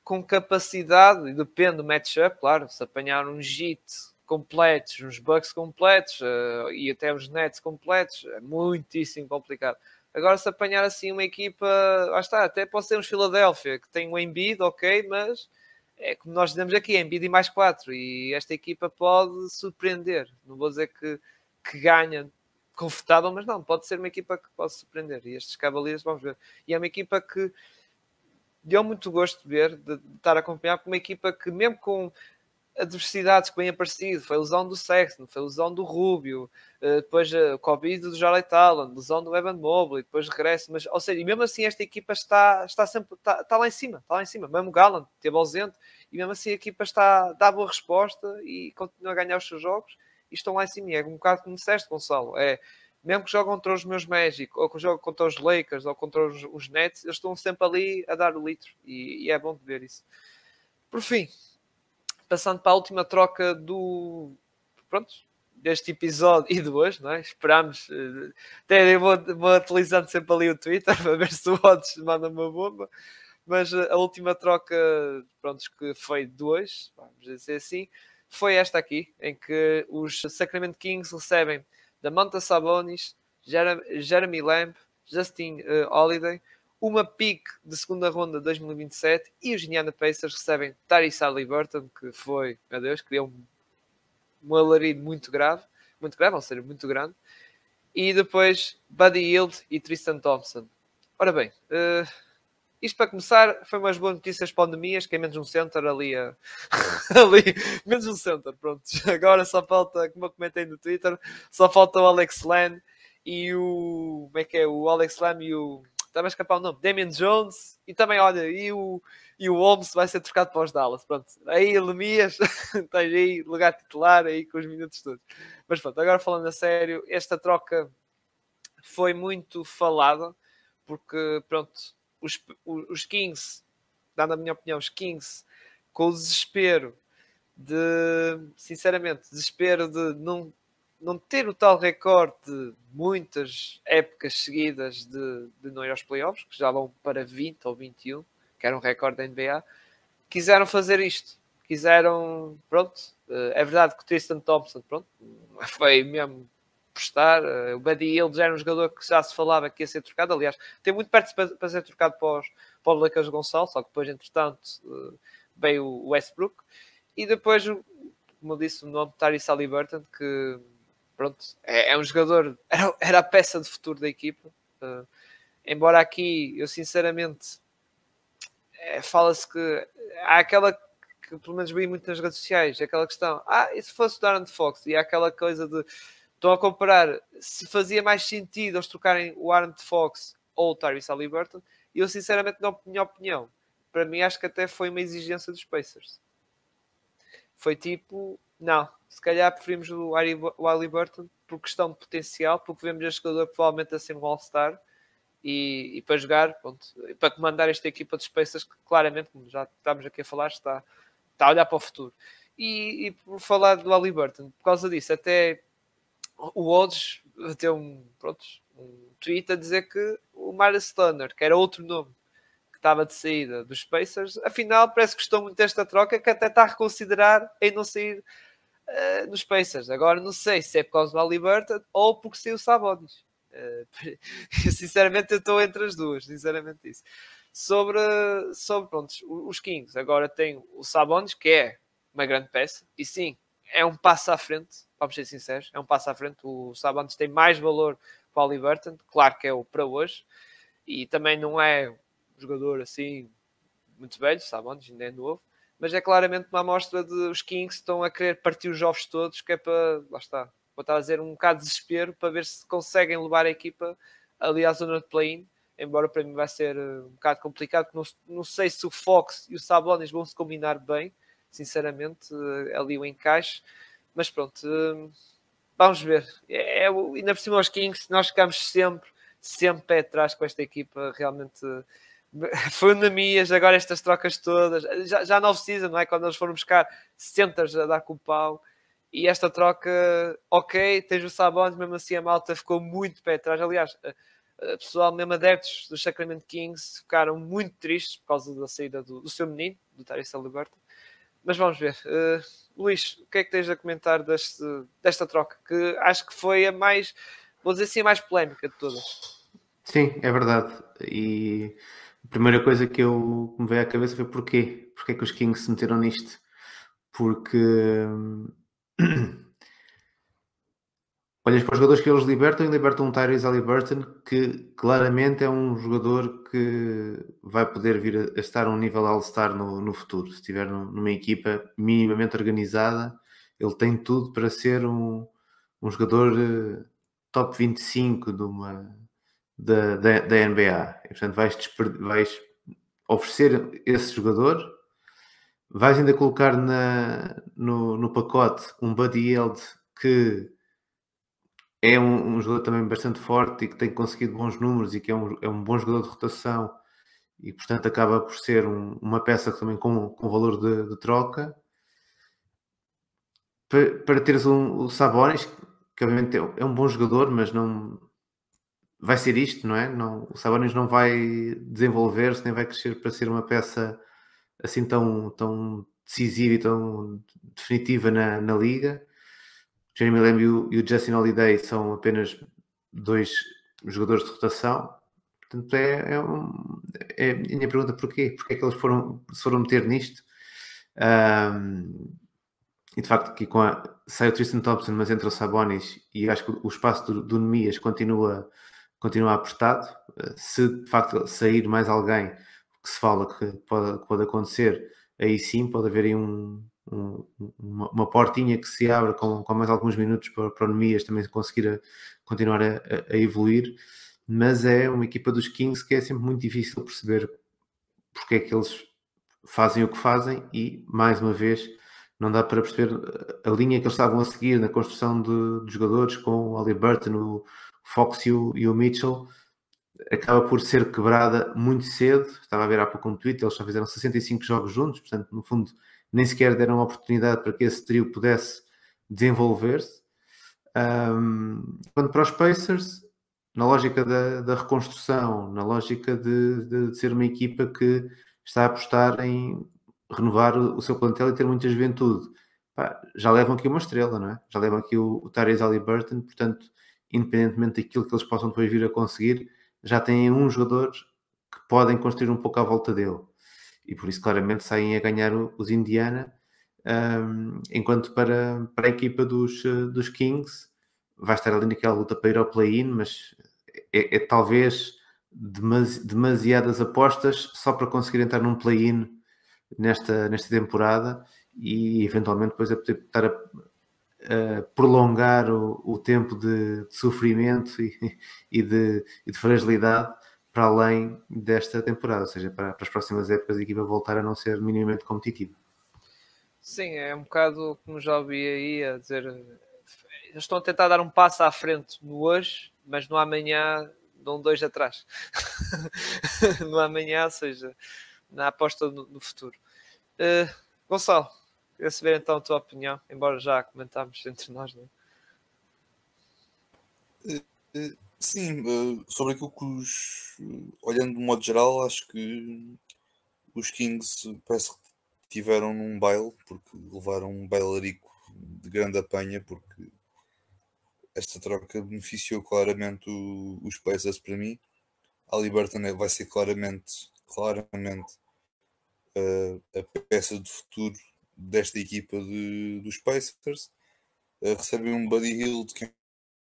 Speaker 1: com capacidade, e depende do matchup, claro, se apanhar um JIT completos, uns Bucks completos uh, e até os Nets completos, é muitíssimo complicado. Agora, se apanhar assim uma equipa, lá está, até pode ser uns Philadelphia, que tem um Embiid, ok, mas é como nós dizemos aqui, Embiid e mais quatro, e esta equipa pode surpreender. Não vou dizer que, que ganha confortável, mas não, pode ser uma equipa que pode surpreender. E estes Cavaliers, vamos ver. E é uma equipa que deu muito gosto de ver, de, de estar a acompanhar, com uma equipa que, mesmo com adversidades que bem aparecido, foi a lesão do Sexton, foi a lesão do Rubio, uh, depois uh, o Covid do Jarley Allen, lesão do Evan Mobley, depois regresso, mas, ou seja, e mesmo assim esta equipa está, está sempre, está, está lá em cima, está lá em cima, mesmo o Gallant esteve ausente, e mesmo assim a equipa está, dá boa resposta e continua a ganhar os seus jogos, e estão lá em cima, e é um bocado como disseste, Gonçalo, é, mesmo que jogam contra os meus Magic, ou que jogam contra os Lakers, ou contra os, os Nets, eles estão sempre ali a dar o litro, e, e é bom de ver isso. Por fim, passando para a última troca do. Pronto, deste episódio (laughs) e de hoje, não é? Esperamos. Eh, até eu vou, vou atualizando sempre ali o Twitter (laughs) para ver se o Odds manda uma bomba. Mas eh, a última troca, pronto, que foi de hoje, vamos dizer assim, foi esta aqui, em que os Sacramento Kings recebem da Monta Sabonis, Jeremy Lamb, Justin uh, Holiday, uma pick de segunda ronda de 2027 e os Indiana Pacers recebem Tyrese Halliburton, que foi, meu Deus, criou um, um alarido muito grave, muito grave, ou seja, muito grande, e depois Buddy Hield e Tristan Thompson. Ora bem, uh, isto para começar foi umas boas notícias pandemias, que é menos um center ali, (laughs) ali menos um center, pronto. (laughs) Agora só falta, como eu comentei no Twitter, só falta o Alex Len e o, como é que é, o Alex Lam e o estava a escapar o nome, Damian Jones, e também, olha, e o, e o Holmes vai ser trocado para os Dallas. Pronto, aí Lemias, (laughs) tens aí lugar titular aí com os minutos todos. Mas pronto, agora falando a sério, esta troca foi muito falada porque pronto, os, os Kings, dando a minha opinião, os Kings com o desespero de, sinceramente, desespero de não, não ter o tal recorde de muitas épocas seguidas de, de não ir aos playoffs, que já vão para 20 ou 21, que era um recorde da NBA, quiseram fazer isto. Quiseram, pronto, eh, é verdade que o Tristan Thompson, pronto, (laughs) foi mesmo prestar. Eh, o Buddy Hill já era um jogador que já se falava que ia ser trocado. Aliás, tem muito perto para, ser trocado para os, para Gonçalo, só que depois, entretanto, eh, veio o Westbrook. E depois, como eu disse, o nome de Tyrese Halliburton, que pronto, é, é um jogador, era, era, a peça de futuro da equipa. Uh, embora aqui, eu sinceramente, é, fala-se que há aquela que pelo menos vi muito nas redes sociais, aquela questão, ah, e se fosse o Darren Fox? E há aquela coisa de, estão a comparar se fazia mais sentido eles trocarem o Aaron Fox ou o Tyrese Halliburton, e eu sinceramente, na minha opinião, para mim acho que até foi uma exigência dos Pacers. Foi tipo, não, se calhar preferimos o Halliburton por questão de potencial, porque vemos este jogador provavelmente a ser um All-Star e, e, para jogar, pronto, para comandar esta equipa de Spacers que claramente, como já estamos aqui a falar, está, está a olhar para o futuro. E, e por falar do Halliburton, por causa disso, até o Odds tem um, pronto, um tweet a dizer que o Myers Turner, que era outro nome estava de saída dos Spacers, afinal parece que gostou muito desta troca, que até está a reconsiderar em não sair uh, nos Pacers. Agora não sei se é por causa do Halliburton ou porque saiu Sabonis. Uh, (laughs) sinceramente, eu estou entre as duas, sinceramente isso. Sobre, sobre pronto, os Kings, agora tem o Sabonis, que é uma grande peça, e sim, é um passo à frente, vamos ser sinceros, é um passo à frente. O Sabonis tem mais valor que o Halliburton, claro que é o para hoje, e também não é jogador assim muito velho, Sabonis ainda é novo, mas é claramente uma amostra de os Kings estão a querer partir os jovens todos, que é para, lá está, vou estar a dizer um bocado de desespero para ver se conseguem levar a equipa ali à zona de play-in, embora para mim vai ser eh, um bocado complicado, não, não sei se o Fox e o Sabonis vão se combinar bem, sinceramente, eh, ali o encaixe, mas pronto, eh, vamos ver. É, é, ainda por cima aos Kings, nós ficamos sempre, sempre pé atrás com esta equipa, realmente (laughs) Fundamias, agora estas trocas todas, já, já na off-season, não é? Quando eles foram buscar centers a dar com o pau, e esta troca, ok, tens o Sabonis, mesmo assim a malta ficou muito pé atrás. Aliás, pessoal, mesmo adeptos do Sacramento Kings, ficaram muito tristes por causa da saída do, do seu menino, do Tyrese Liberta. Mas vamos ver. Uh, Luís, o que é que tens a comentar deste, desta troca? Que acho que foi a mais, vou dizer assim, a mais polémica de todas.
Speaker 3: Sim, é verdade. E a primeira coisa que eu me veio à cabeça foi porquê? Porquê que os Kings se meteram nisto? Porque (clears throat) olhas para os jogadores que eles libertam e libertam um Tyrese Halliburton que claramente é um jogador que vai poder vir a, estar a um nível All-Star no, no, futuro. Se estiver numa equipa minimamente organizada, ele tem tudo para ser um, um jogador uh, top 25 de uma da, da, da NBA. E, portanto, vais, vais oferecer esse jogador, vais ainda colocar na, no, no pacote um Buddy Yield que é um, um, jogador também bastante forte e que tem conseguido bons números e que é um, é um bom jogador de rotação e portanto acaba por ser um, uma peça também com, com valor de, de troca para, para teres um, o Sabonis que obviamente é, é um bom jogador mas não, vai ser isto, não é? Não, o Sabonis não vai desenvolver-se nem vai crescer para ser uma peça assim tão, tão decisiva e tão definitiva na, na liga. Jeremy Lamb e o, e o Justin Holiday são apenas dois jogadores de rotação. Portanto, é, é, um, é a minha pergunta porquê? Porquê é que eles foram, se foram meter nisto? Um, e de facto, aqui com a, sai o Tristan Thompson, mas entra o Sabonis e acho que o espaço do, do Nemias continua continua apertado. Eh, se de facto sair mais alguém que se fala que pode, pode acontecer, aí sim pode haver aí um, um, uma, uma, portinha que se abre com, com mais alguns minutos para, para o Nemias também conseguir a, continuar a, a, evoluir. Mas é uma equipa dos Kings que é sempre muito difícil perceber porque é que eles fazem o que fazem e, mais uma vez, não dá para perceber a linha que eles estavam a seguir na construção de, de jogadores com o Ali Burton, o Fox e o, e o, Mitchell acaba por ser quebrada muito cedo. Estava a ver há pouco um tweet, eles só fizeram 65 jogos juntos, portanto, no fundo, nem sequer deram oportunidade para que esse trio pudesse desenvolver-se. Um, quanto para os Pacers, na lógica da, da reconstrução, na lógica de, de, de, ser uma equipa que está a apostar em renovar o, o seu plantel e ter muita juventude. Pá, já levam aqui uma estrela, não é? Já levam aqui o, o Tyrese Halliburton, portanto, independentemente daquilo que eles possam depois vir a conseguir, já têm um jogador que podem construir um pouco à volta dele. E por isso, claramente, saem a ganhar os Indiana. Um, enquanto para, para a equipa dos, dos Kings, vai estar ali naquela luta para ir ao play-in, mas é, é, talvez demasiadas apostas só para conseguir entrar num play-in nesta, nesta temporada e eventualmente depois a poder estar a, a prolongar o, o tempo de, de sofrimento e, e, de, e, de, fragilidade para além desta temporada, ou seja, para, para as próximas épocas a equipa voltar a não ser minimamente competitiva.
Speaker 1: Sim, é um bocado como já ouvi aí a dizer, eles estão a tentar dar um passo à frente no hoje, mas no amanhã dão dois atrás. (laughs) no amanhã, ou seja, na aposta no, no futuro. Uh, Gonçalo, queria saber então a tua opinião, embora já comentámos entre nós, não
Speaker 2: é? Uh, sim, uh, sobre aquilo que os. Olhando de modo geral, acho que os Kings parece que tiveram num baile, porque levaram um bailarico de grande apanha, porque esta troca beneficiou claramente os Pacers para mim. A Liberton vai ser claramente, claramente a peça de futuro desta equipa de, dos Pacers. Uh, recebe um Buddy Hill, que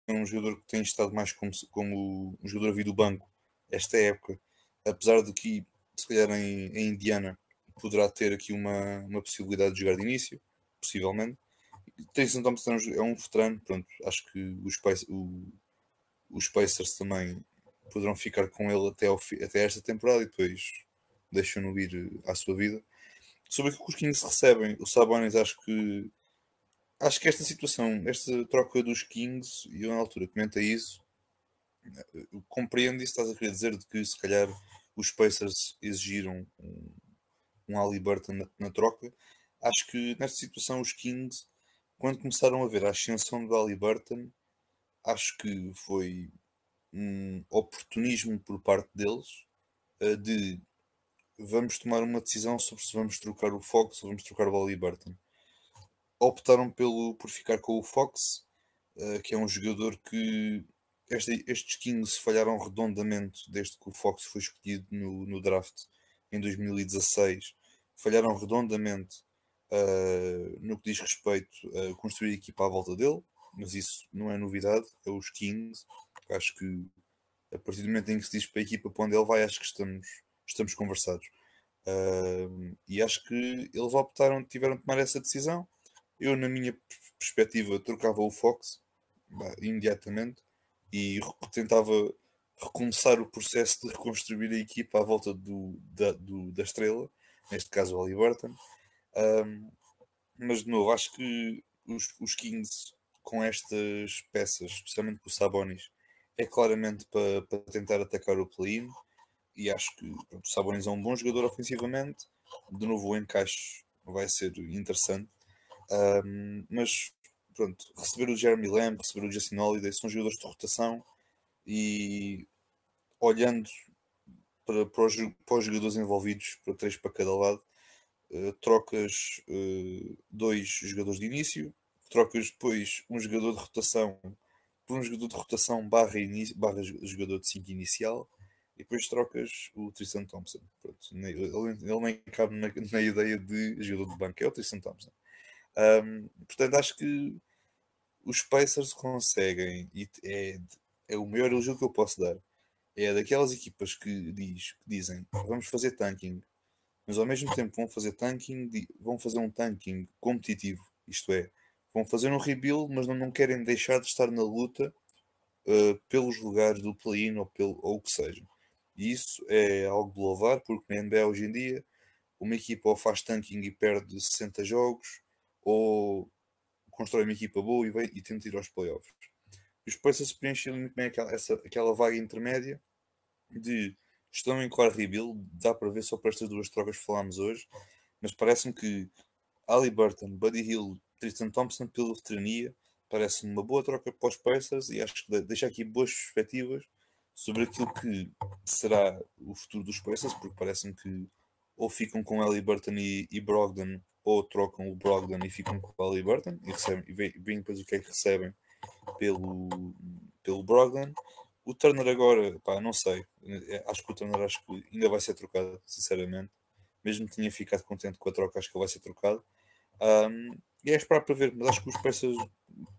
Speaker 2: é um jogador que tem estado mais como, como um jogador vir do banco esta época, apesar de que, se calhar, em, em Indiana poderá ter aqui uma, uma possibilidade de jogar de início, possivelmente. Tyson Thompson é um veterano, pronto, acho que os, Pacers, o, os Pacers também poderão ficar com ele até, ao, até esta temporada e depois deixam-no ir à sua vida. Sobre o que os Kings recebem, o Sabonis acho que acho que esta situação, esta troca dos Kings, e eu na altura comentei isso, compreendo isso, estás a querer dizer de que se calhar os Pacers exigiram um, um Ali Burton na, na troca. Acho que nesta situação os Kings quando começaram a ver a ascensão do Halliburton, acho que foi um oportunismo por parte deles uh, de vamos tomar uma decisão sobre se vamos trocar o Fox ou vamos trocar o Halliburton. Optaram pelo, por ficar com o Fox, uh, que é um jogador que este, estes Kings falharam redondamente desde que o Fox foi escolhido no, no draft em 2016. Falharam redondamente uh, no que diz respeito a construir a equipa à volta dele, mas isso não é novidade, é os Kings. Acho que a partir do momento em que se diz para a equipa para onde ele vai, acho que estamos, estamos conversados. Uh, e acho que eles optaram, tiveram de tomar essa decisão. Eu, na minha perspectiva, trocava o Fox bah, imediatamente e tentava recomeçar o processo de reconstruir a equipa à volta do, da, do, da estrela, neste caso o Burton. Mas de novo, acho que os, os, Kings com estas peças, especialmente com o Sabonis, é claramente para, para tentar atacar o play-in. E acho que pronto, Sabonis é um bom jogador ofensivamente. De novo, o encaixe vai ser interessante. Um, mas pronto, receber o Jeremy Lamb, receber o Justin Holiday são jogadores de rotação e olhando para, para, os, para os jogadores envolvidos, para três para cada lado, eh, trocas uh, dois jogadores de início, trocas depois um jogador de rotação por um jogador de rotação barra, barra jogador de 5 inicial e depois trocas o Tristan Thompson. Pronto, ele, ele nem cabe na, na, ideia de jogador de banco, é o Tristan Thompson. Um, portanto, acho que os Pacers conseguem, e é, é o maior elogio que eu posso dar, é daquelas equipas que, diz, que dizem vamos fazer tanking, mas ao mesmo tempo vão fazer tanking, vão fazer um tanking competitivo, isto é, vão fazer um rebuild, mas não, não querem deixar de estar na luta uh, pelos lugares do play-in ou, pelo, ou o que seja. E isso é algo de louvar, porque na NBA hoje em dia uma equipa ou faz tanking e perde 60 jogos, ou constrói uma equipa boa e, e tenta ir aos playoffs. Os Pacers preenchem muito bem aquela, essa, aquela vaga intermédia de estão em claro rebuild, dá para ver só para estas duas trocas que falámos hoje, mas parece-me que Ali Burton, Buddy Hill, Tristan Thompson pela veterania, parece-me uma boa troca para os Pacers e acho que deixa aqui boas perspectivas sobre aquilo que será o futuro dos Pacers, porque parece-me que ou ficam com Ali Burton e, e Brogdon, ou trocam o Brogdon e ficam com o Ali Burton e, recebem, veem depois o que é que recebem pelo, pelo Brogdon. O Turner agora, pá, não sei. É, acho que o Turner acho que ainda vai ser trocado, sinceramente. Mesmo que tinha ficado contente com a troca, acho que ele vai ser trocado. Um, e é esperar para ver, mas acho que os peças,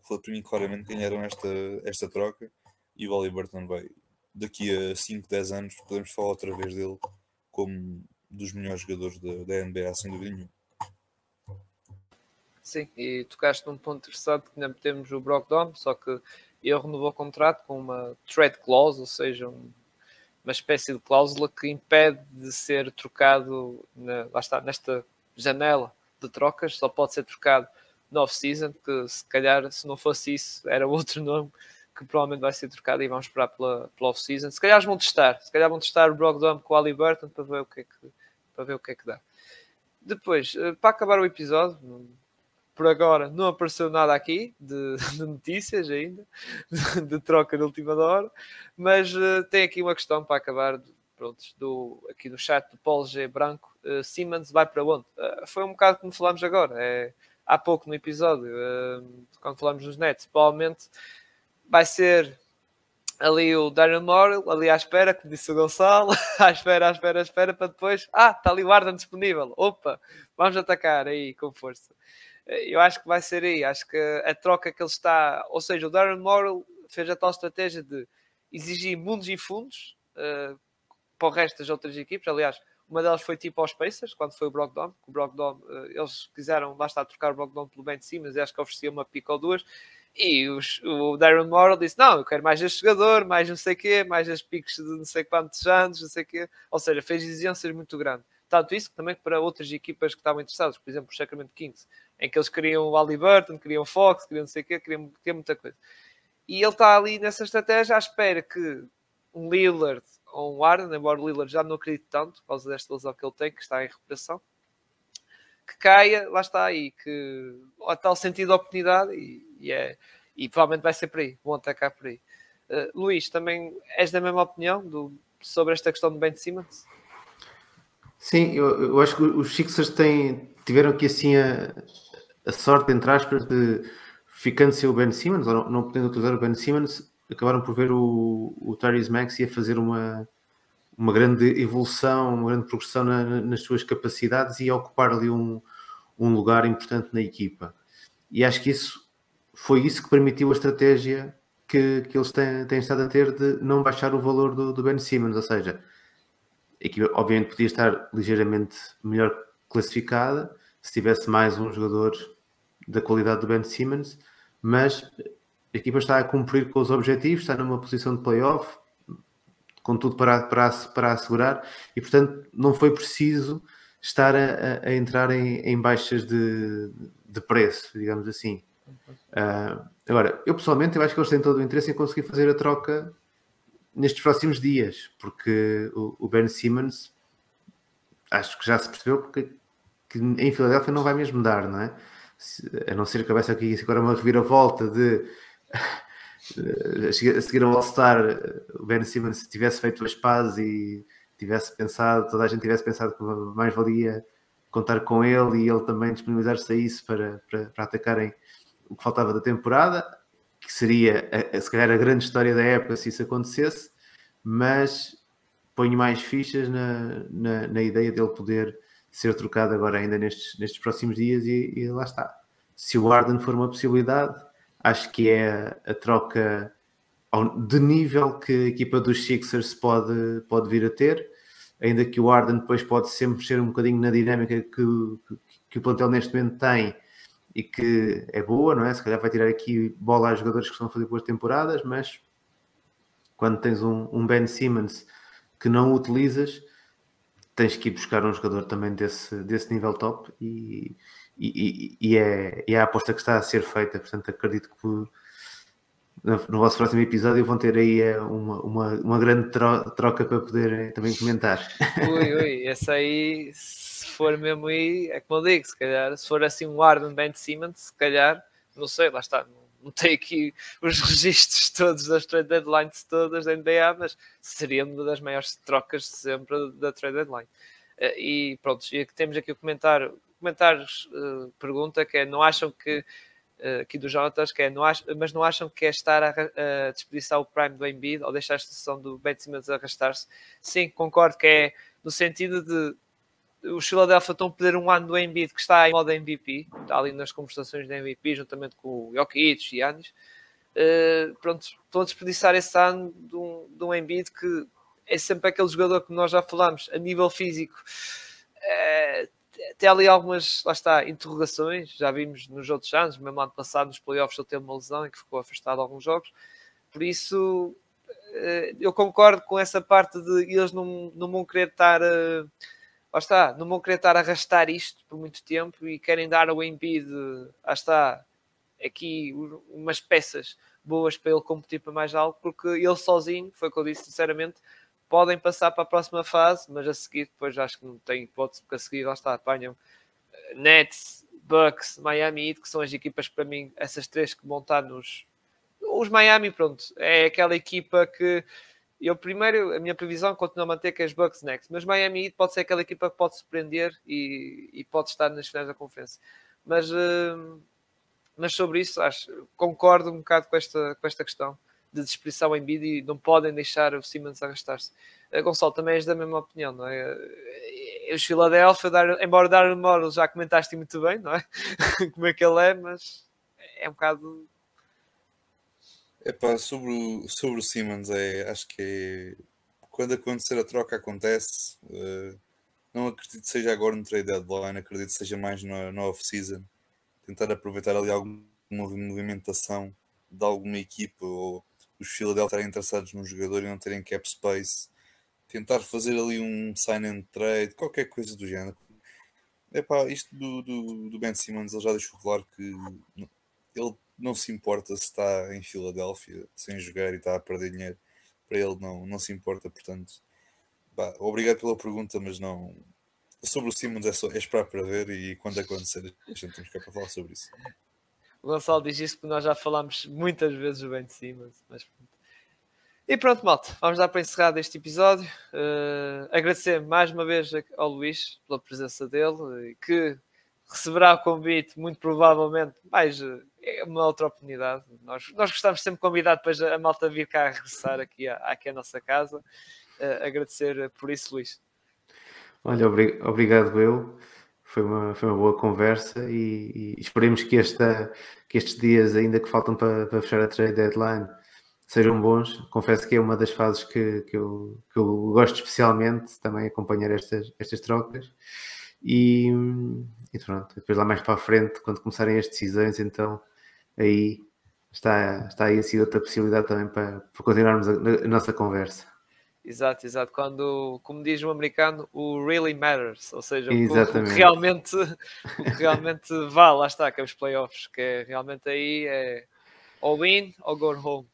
Speaker 2: para mim, claramente ganharam esta, esta troca. E o Burton vai, daqui a 5, 10 anos, podemos falar outra vez dele como dos melhores jogadores da, da NBA, sem dúvida nenhuma.
Speaker 1: Sim, e tocaste num ponto interessante que ainda temos o Brogdon, só que ele renovou o contrato com uma trade clause, ou seja, um, uma espécie de cláusula que impede de ser trocado na, lá está, nesta janela de trocas, só pode ser trocado no off-season, que se calhar se não fosse isso era outro nome que provavelmente vai ser trocado e vamos esperar pela, pela off-season. Se calhar vão testar, se calhar vão testar o Brogdon com o Ali Burton para ver o que é que, para ver o que, é que dá. Depois, eh, para acabar o episódio, por agora não apareceu nada aqui de, (laughs) de notícias ainda, (laughs) de, troca de última hora, mas uh, tem aqui uma questão para acabar do, aqui no chat do Paulo G. Branco. Uh, Simmons vai para onde? Uh, foi um bocado como falámos agora, é, há pouco no episódio, quando falamos nos Nets, provavelmente vai ser ali o Darren Morrill, ali à espera, como disse o Gonçalo, (laughs) à espera, à espera, à espera, para depois, ah, está ali o Arden disponível, opa, vamos atacar aí com força eu acho que vai ser aí. Acho que a troca que ele está, ou seja, o Darren Morrill fez a tal estratégia de exigir mundos e fundos uh, para o resto das outras equipes. Aliás, uma delas foi tipo aos Pacers, quando foi o Brogdon. O Brogdon uh, eles quiseram, lá está, trocar o Brogdon pelo bem de cima, mas acho que oferecia uma pica ou duas. E os, o Darren Morrill disse: Não, eu quero mais este jogador, mais não sei o quê, mais as piques de não sei quantos anos, não sei o quê. Ou seja, fez exigências muito grandes. Tanto isso que também para outras equipas que estavam interessadas, por exemplo, o Sacramento Kings, em que eles queriam o Ali Burton, queriam Fox, queriam não sei o quê, queriam, queriam muita coisa. E ele está ali nessa estratégia à espera que um Lillard ou um Arden, embora o Lillard já não acredite tanto, por causa desta lesão que ele tem, que está em recuperação, que caia, lá está aí, que há tal sentido de oportunidade e, e, é, e provavelmente vai ser por aí, vão atacar por aí. Uh, Luís, também és da mesma opinião do, sobre esta questão do Ben Simmons?
Speaker 3: Sim, eu, eu acho que os Sixers têm, tiveram aqui assim a, a sorte, entre aspas, de ficando sem o Ben Simmons, ou não, não podendo utilizar o Ben Simmons, acabaram por ver o, o Tyrese Maxey fazer uma, uma grande evolução, uma grande progressão na, nas suas capacidades e ocupar ali um, um lugar importante na equipa. E acho que isso foi isso que permitiu a estratégia que, que eles têm, têm estado a ter de não baixar o valor do, do Ben Simmons, ou seja, a equipa obviamente podia estar ligeiramente melhor classificada se tivesse mais um jogador da qualidade do Ben Simmons, mas a equipa está a cumprir com os objetivos, está numa posição de playoff, com tudo para, para, para assegurar, e portanto não foi preciso estar a, a entrar em, em, baixas de, de preço, digamos assim. Uh, agora, eu pessoalmente eu acho que eles têm todo o interesse em conseguir fazer a troca nestes próximos dias, porque o, o Ben Simmons acho que já se percebeu que, que em Filadélfia não vai mesmo dar, não é? a não ser que houvesse aqui agora uma reviravolta de a seguir ao All-Star o Ben Simmons tivesse feito as pazes e tivesse pensado, toda a gente tivesse pensado que mais valia contar com ele e ele também disponibilizar-se a isso para, para, para, atacarem o que faltava da temporada, que seria se calhar a grande história da época se isso acontecesse, mas ponho mais fichas na, na, na ideia dele poder ser trocado agora ainda nestes, nestes próximos dias e, e, lá está. Se o Arden for uma possibilidade, acho que é a, troca de nível que a equipa dos Sixers pode, pode vir a ter, ainda que o Arden depois pode sempre ser um bocadinho na dinâmica que, que, que, o plantel neste momento tem e que é boa, não é? Se calhar vai tirar aqui bola a jogadores que estão a fazer boas temporadas, mas quando tens um, um Ben Simmons que não utilizas, tens que ir buscar um jogador também desse, desse nível top e, e, e, é, e é a aposta que está a ser feita. Portanto, acredito que no vosso próximo episódio vão ter aí eh, uma, uma, uma grande troca para poder eh, também comentar. (laughs)
Speaker 1: Ui, ui, esse aí, se for mesmo aí, é como eu digo, se calhar, se for assim um Arden Ben Simmons, se calhar, não sei, lá está, não, tem aqui os (laughs) registros todos das trade deadlines todas da NBA, mas seria uma das maiores trocas sempre da trade deadline. Eh, e pronto, e temos aqui o comentário, comentários, uh, pergunta que é, não acham que uh, aqui do Jonatas, que é, não ach, mas não acham que é estar a, a desperdiçar o prime do Embiid ou deixar a situação do Ben Simmons arrastar-se? Sim, concordo que é no sentido de os Philadelphia estão a pedir um ano do Embiid que está em modo MVP, está ali nas conversações de MVP, juntamente com o Jokic e Yannis. Uh, pronto, estão a desperdiçar esse ano de um, de um Embiid que é sempre aquele jogador que nós já falamos, a nível físico, uh, tem ali algumas, lá está, interrogações, já vimos nos outros anos, mesmo ano passado nos playoffs ele teve uma lesão e que ficou afastado alguns jogos, por isso uh, eu concordo com essa parte de eles não, não vão querer estar... Uh, lá está, não vão querer estar a arrastar isto por muito tempo e querem dar ao Embiid, lá está, aqui umas peças boas para ele competir para mais algo, porque ele sozinho, foi o que eu disse sinceramente, podem passar para a próxima fase, mas a seguir depois acho que não tem hipótese, porque a seguir lá está, apanham eh, Nets, Bucks, Miami Heat, que são as equipas para mim, essas três que vão estar nos... Os Miami, pronto, é aquela equipa que eu primeiro, a minha previsão continua a manter que é as Bucks next, mas Miami Heat pode ser aquela equipa que pode surpreender e, e pode estar nas finais da conferência. Mas, uh, mas sobre isso, acho, concordo um bocado com esta, com esta questão de disposição em bid e não podem deixar o Simmons arrastar-se. Uh, Gonçalo, também és da mesma opinião, não é? Uh, os Philadelphia, dar, embora Darren Morrill já comentaste muito bem, não é? (laughs) Como é que ele é, mas é um bocado
Speaker 2: Epá, sobre o, sobre o Simmons, é, acho que é, quando acontecer a troca acontece. Uh, não acredito que seja agora no trade deadline, acredito que seja mais na, na off-season. Tentar aproveitar ali alguma movimentação de alguma equipa ou os Philadelphia estarem interessados num jogador e não terem cap space. Tentar fazer ali um sign and trade, qualquer coisa do género. Epá, isto do, do, do Ben Simmons, ele já deixou claro que ele não se importa se está em Filadélfia sem jogar e está a perder dinheiro. Para ele não, não se importa, portanto. Bah, obrigado pela pergunta, mas não. Sobre o Simmons é, só, é esperar para ver e quando acontecer a gente temos que para falar sobre isso.
Speaker 1: O Gonçalo diz isso porque nós já falámos muitas vezes bem de Simmons, mas e pronto, malta, vamos dar para encerrar este episódio. Uh, agradecer mais uma vez ao Luís pela presença dele, que receberá o convite, muito provavelmente, mais é uma outra oportunidade. Nós, nós gostamos sempre de convidar depois a, malta vir cá a regressar aqui, aqui à nossa casa. Uh, agradecer por isso, Luís.
Speaker 3: Olha, obrigado eu. Foi uma, foi uma boa conversa e, e esperemos que, esta, que estes dias ainda que faltam para, para fechar a trade deadline sejam bons. Confesso que é uma das fases que, que, eu, que eu gosto especialmente também acompanhar estas, estas trocas. E, e pronto, depois lá mais para a frente, quando começarem as decisões, então aí está, está aí assim outra possibilidade também para, para continuarmos a, a, nossa conversa.
Speaker 1: Exato, exato. Quando, como diz o americano, o really matters, ou seja, o que realmente, o que (laughs) realmente vale, lá está, que é os playoffs, que é realmente aí é ou win ou go home.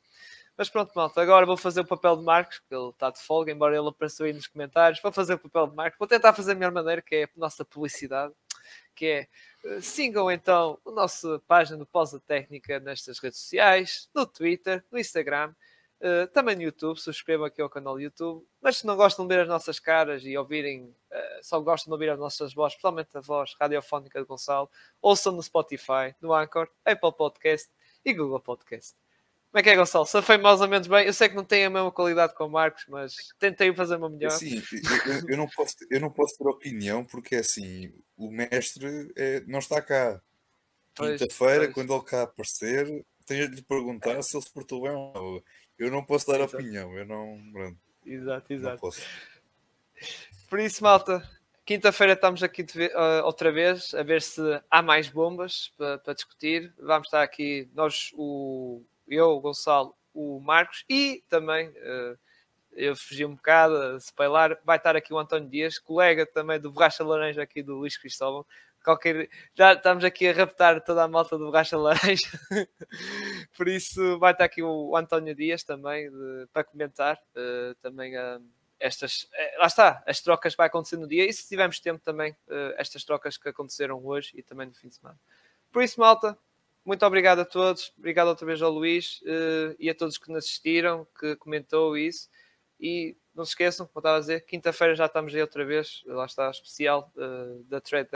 Speaker 1: Mas pronto, malta, agora vou fazer o papel de Marcos, que ele está de folga, embora ele apareceu aí nos comentários. Vou fazer o papel de Marcos, vou tentar fazer a melhor maneira, que é a nossa publicidade, que é eh, sigam então a nossa página do Pausa Técnica nestas redes sociais, no Twitter, no Instagram, uh, também no YouTube. Subscrevam aqui ao canal do YouTube. Mas se não gostam de ver as nossas caras e ouvirem, uh, só gostam de ouvir as nossas vozes, principalmente a voz radiofónica de Gonçalo, ouçam no Spotify, no Anchor, Apple Podcast e Google Podcast. Como é que é, Gonçalo? Se foi mais ou menos bem, eu sei que não tem a mesma qualidade com o Marcos, mas tentei fazer uma melhor.
Speaker 2: Sim, eu, eu, não posso, eu não posso ter opinião porque assim, o mestre é, não está cá. Quinta-feira, quando ele cá aparecer, tenho de lhe perguntar se ele se portou bem ou não. Eu não posso dar exato. opinião, eu não. Pronto,
Speaker 1: exato, exato. Por isso, malta, quinta-feira estamos aqui uh, outra vez a ver se há mais bombas para, para discutir. Vamos estar aqui, nós, o eu, o Gonçalo, o Marcos e também uh, eu fugi um bocado a spoiler. Vai estar aqui o António Dias, colega também do Borracha Laranja aqui do Luís Cristóvão. Qualquer... Já estamos aqui a raptar toda a malta do Borracha Laranja. (laughs) Por isso vai estar aqui o António Dias também de... para comentar uh, também uh, estas. Uh, lá está, as trocas vai acontecer no dia e se tivermos tempo também, estas trocas que aconteceram hoje e também no fim de semana. Por isso, malta, muito obrigado a todos. Obrigado outra vez ao Luís e a todos que nos assistiram, que comentou isso. E não se esqueçam, como estava a dizer, quinta-feira já estamos aí outra vez. Lá está, especial uh, da Thread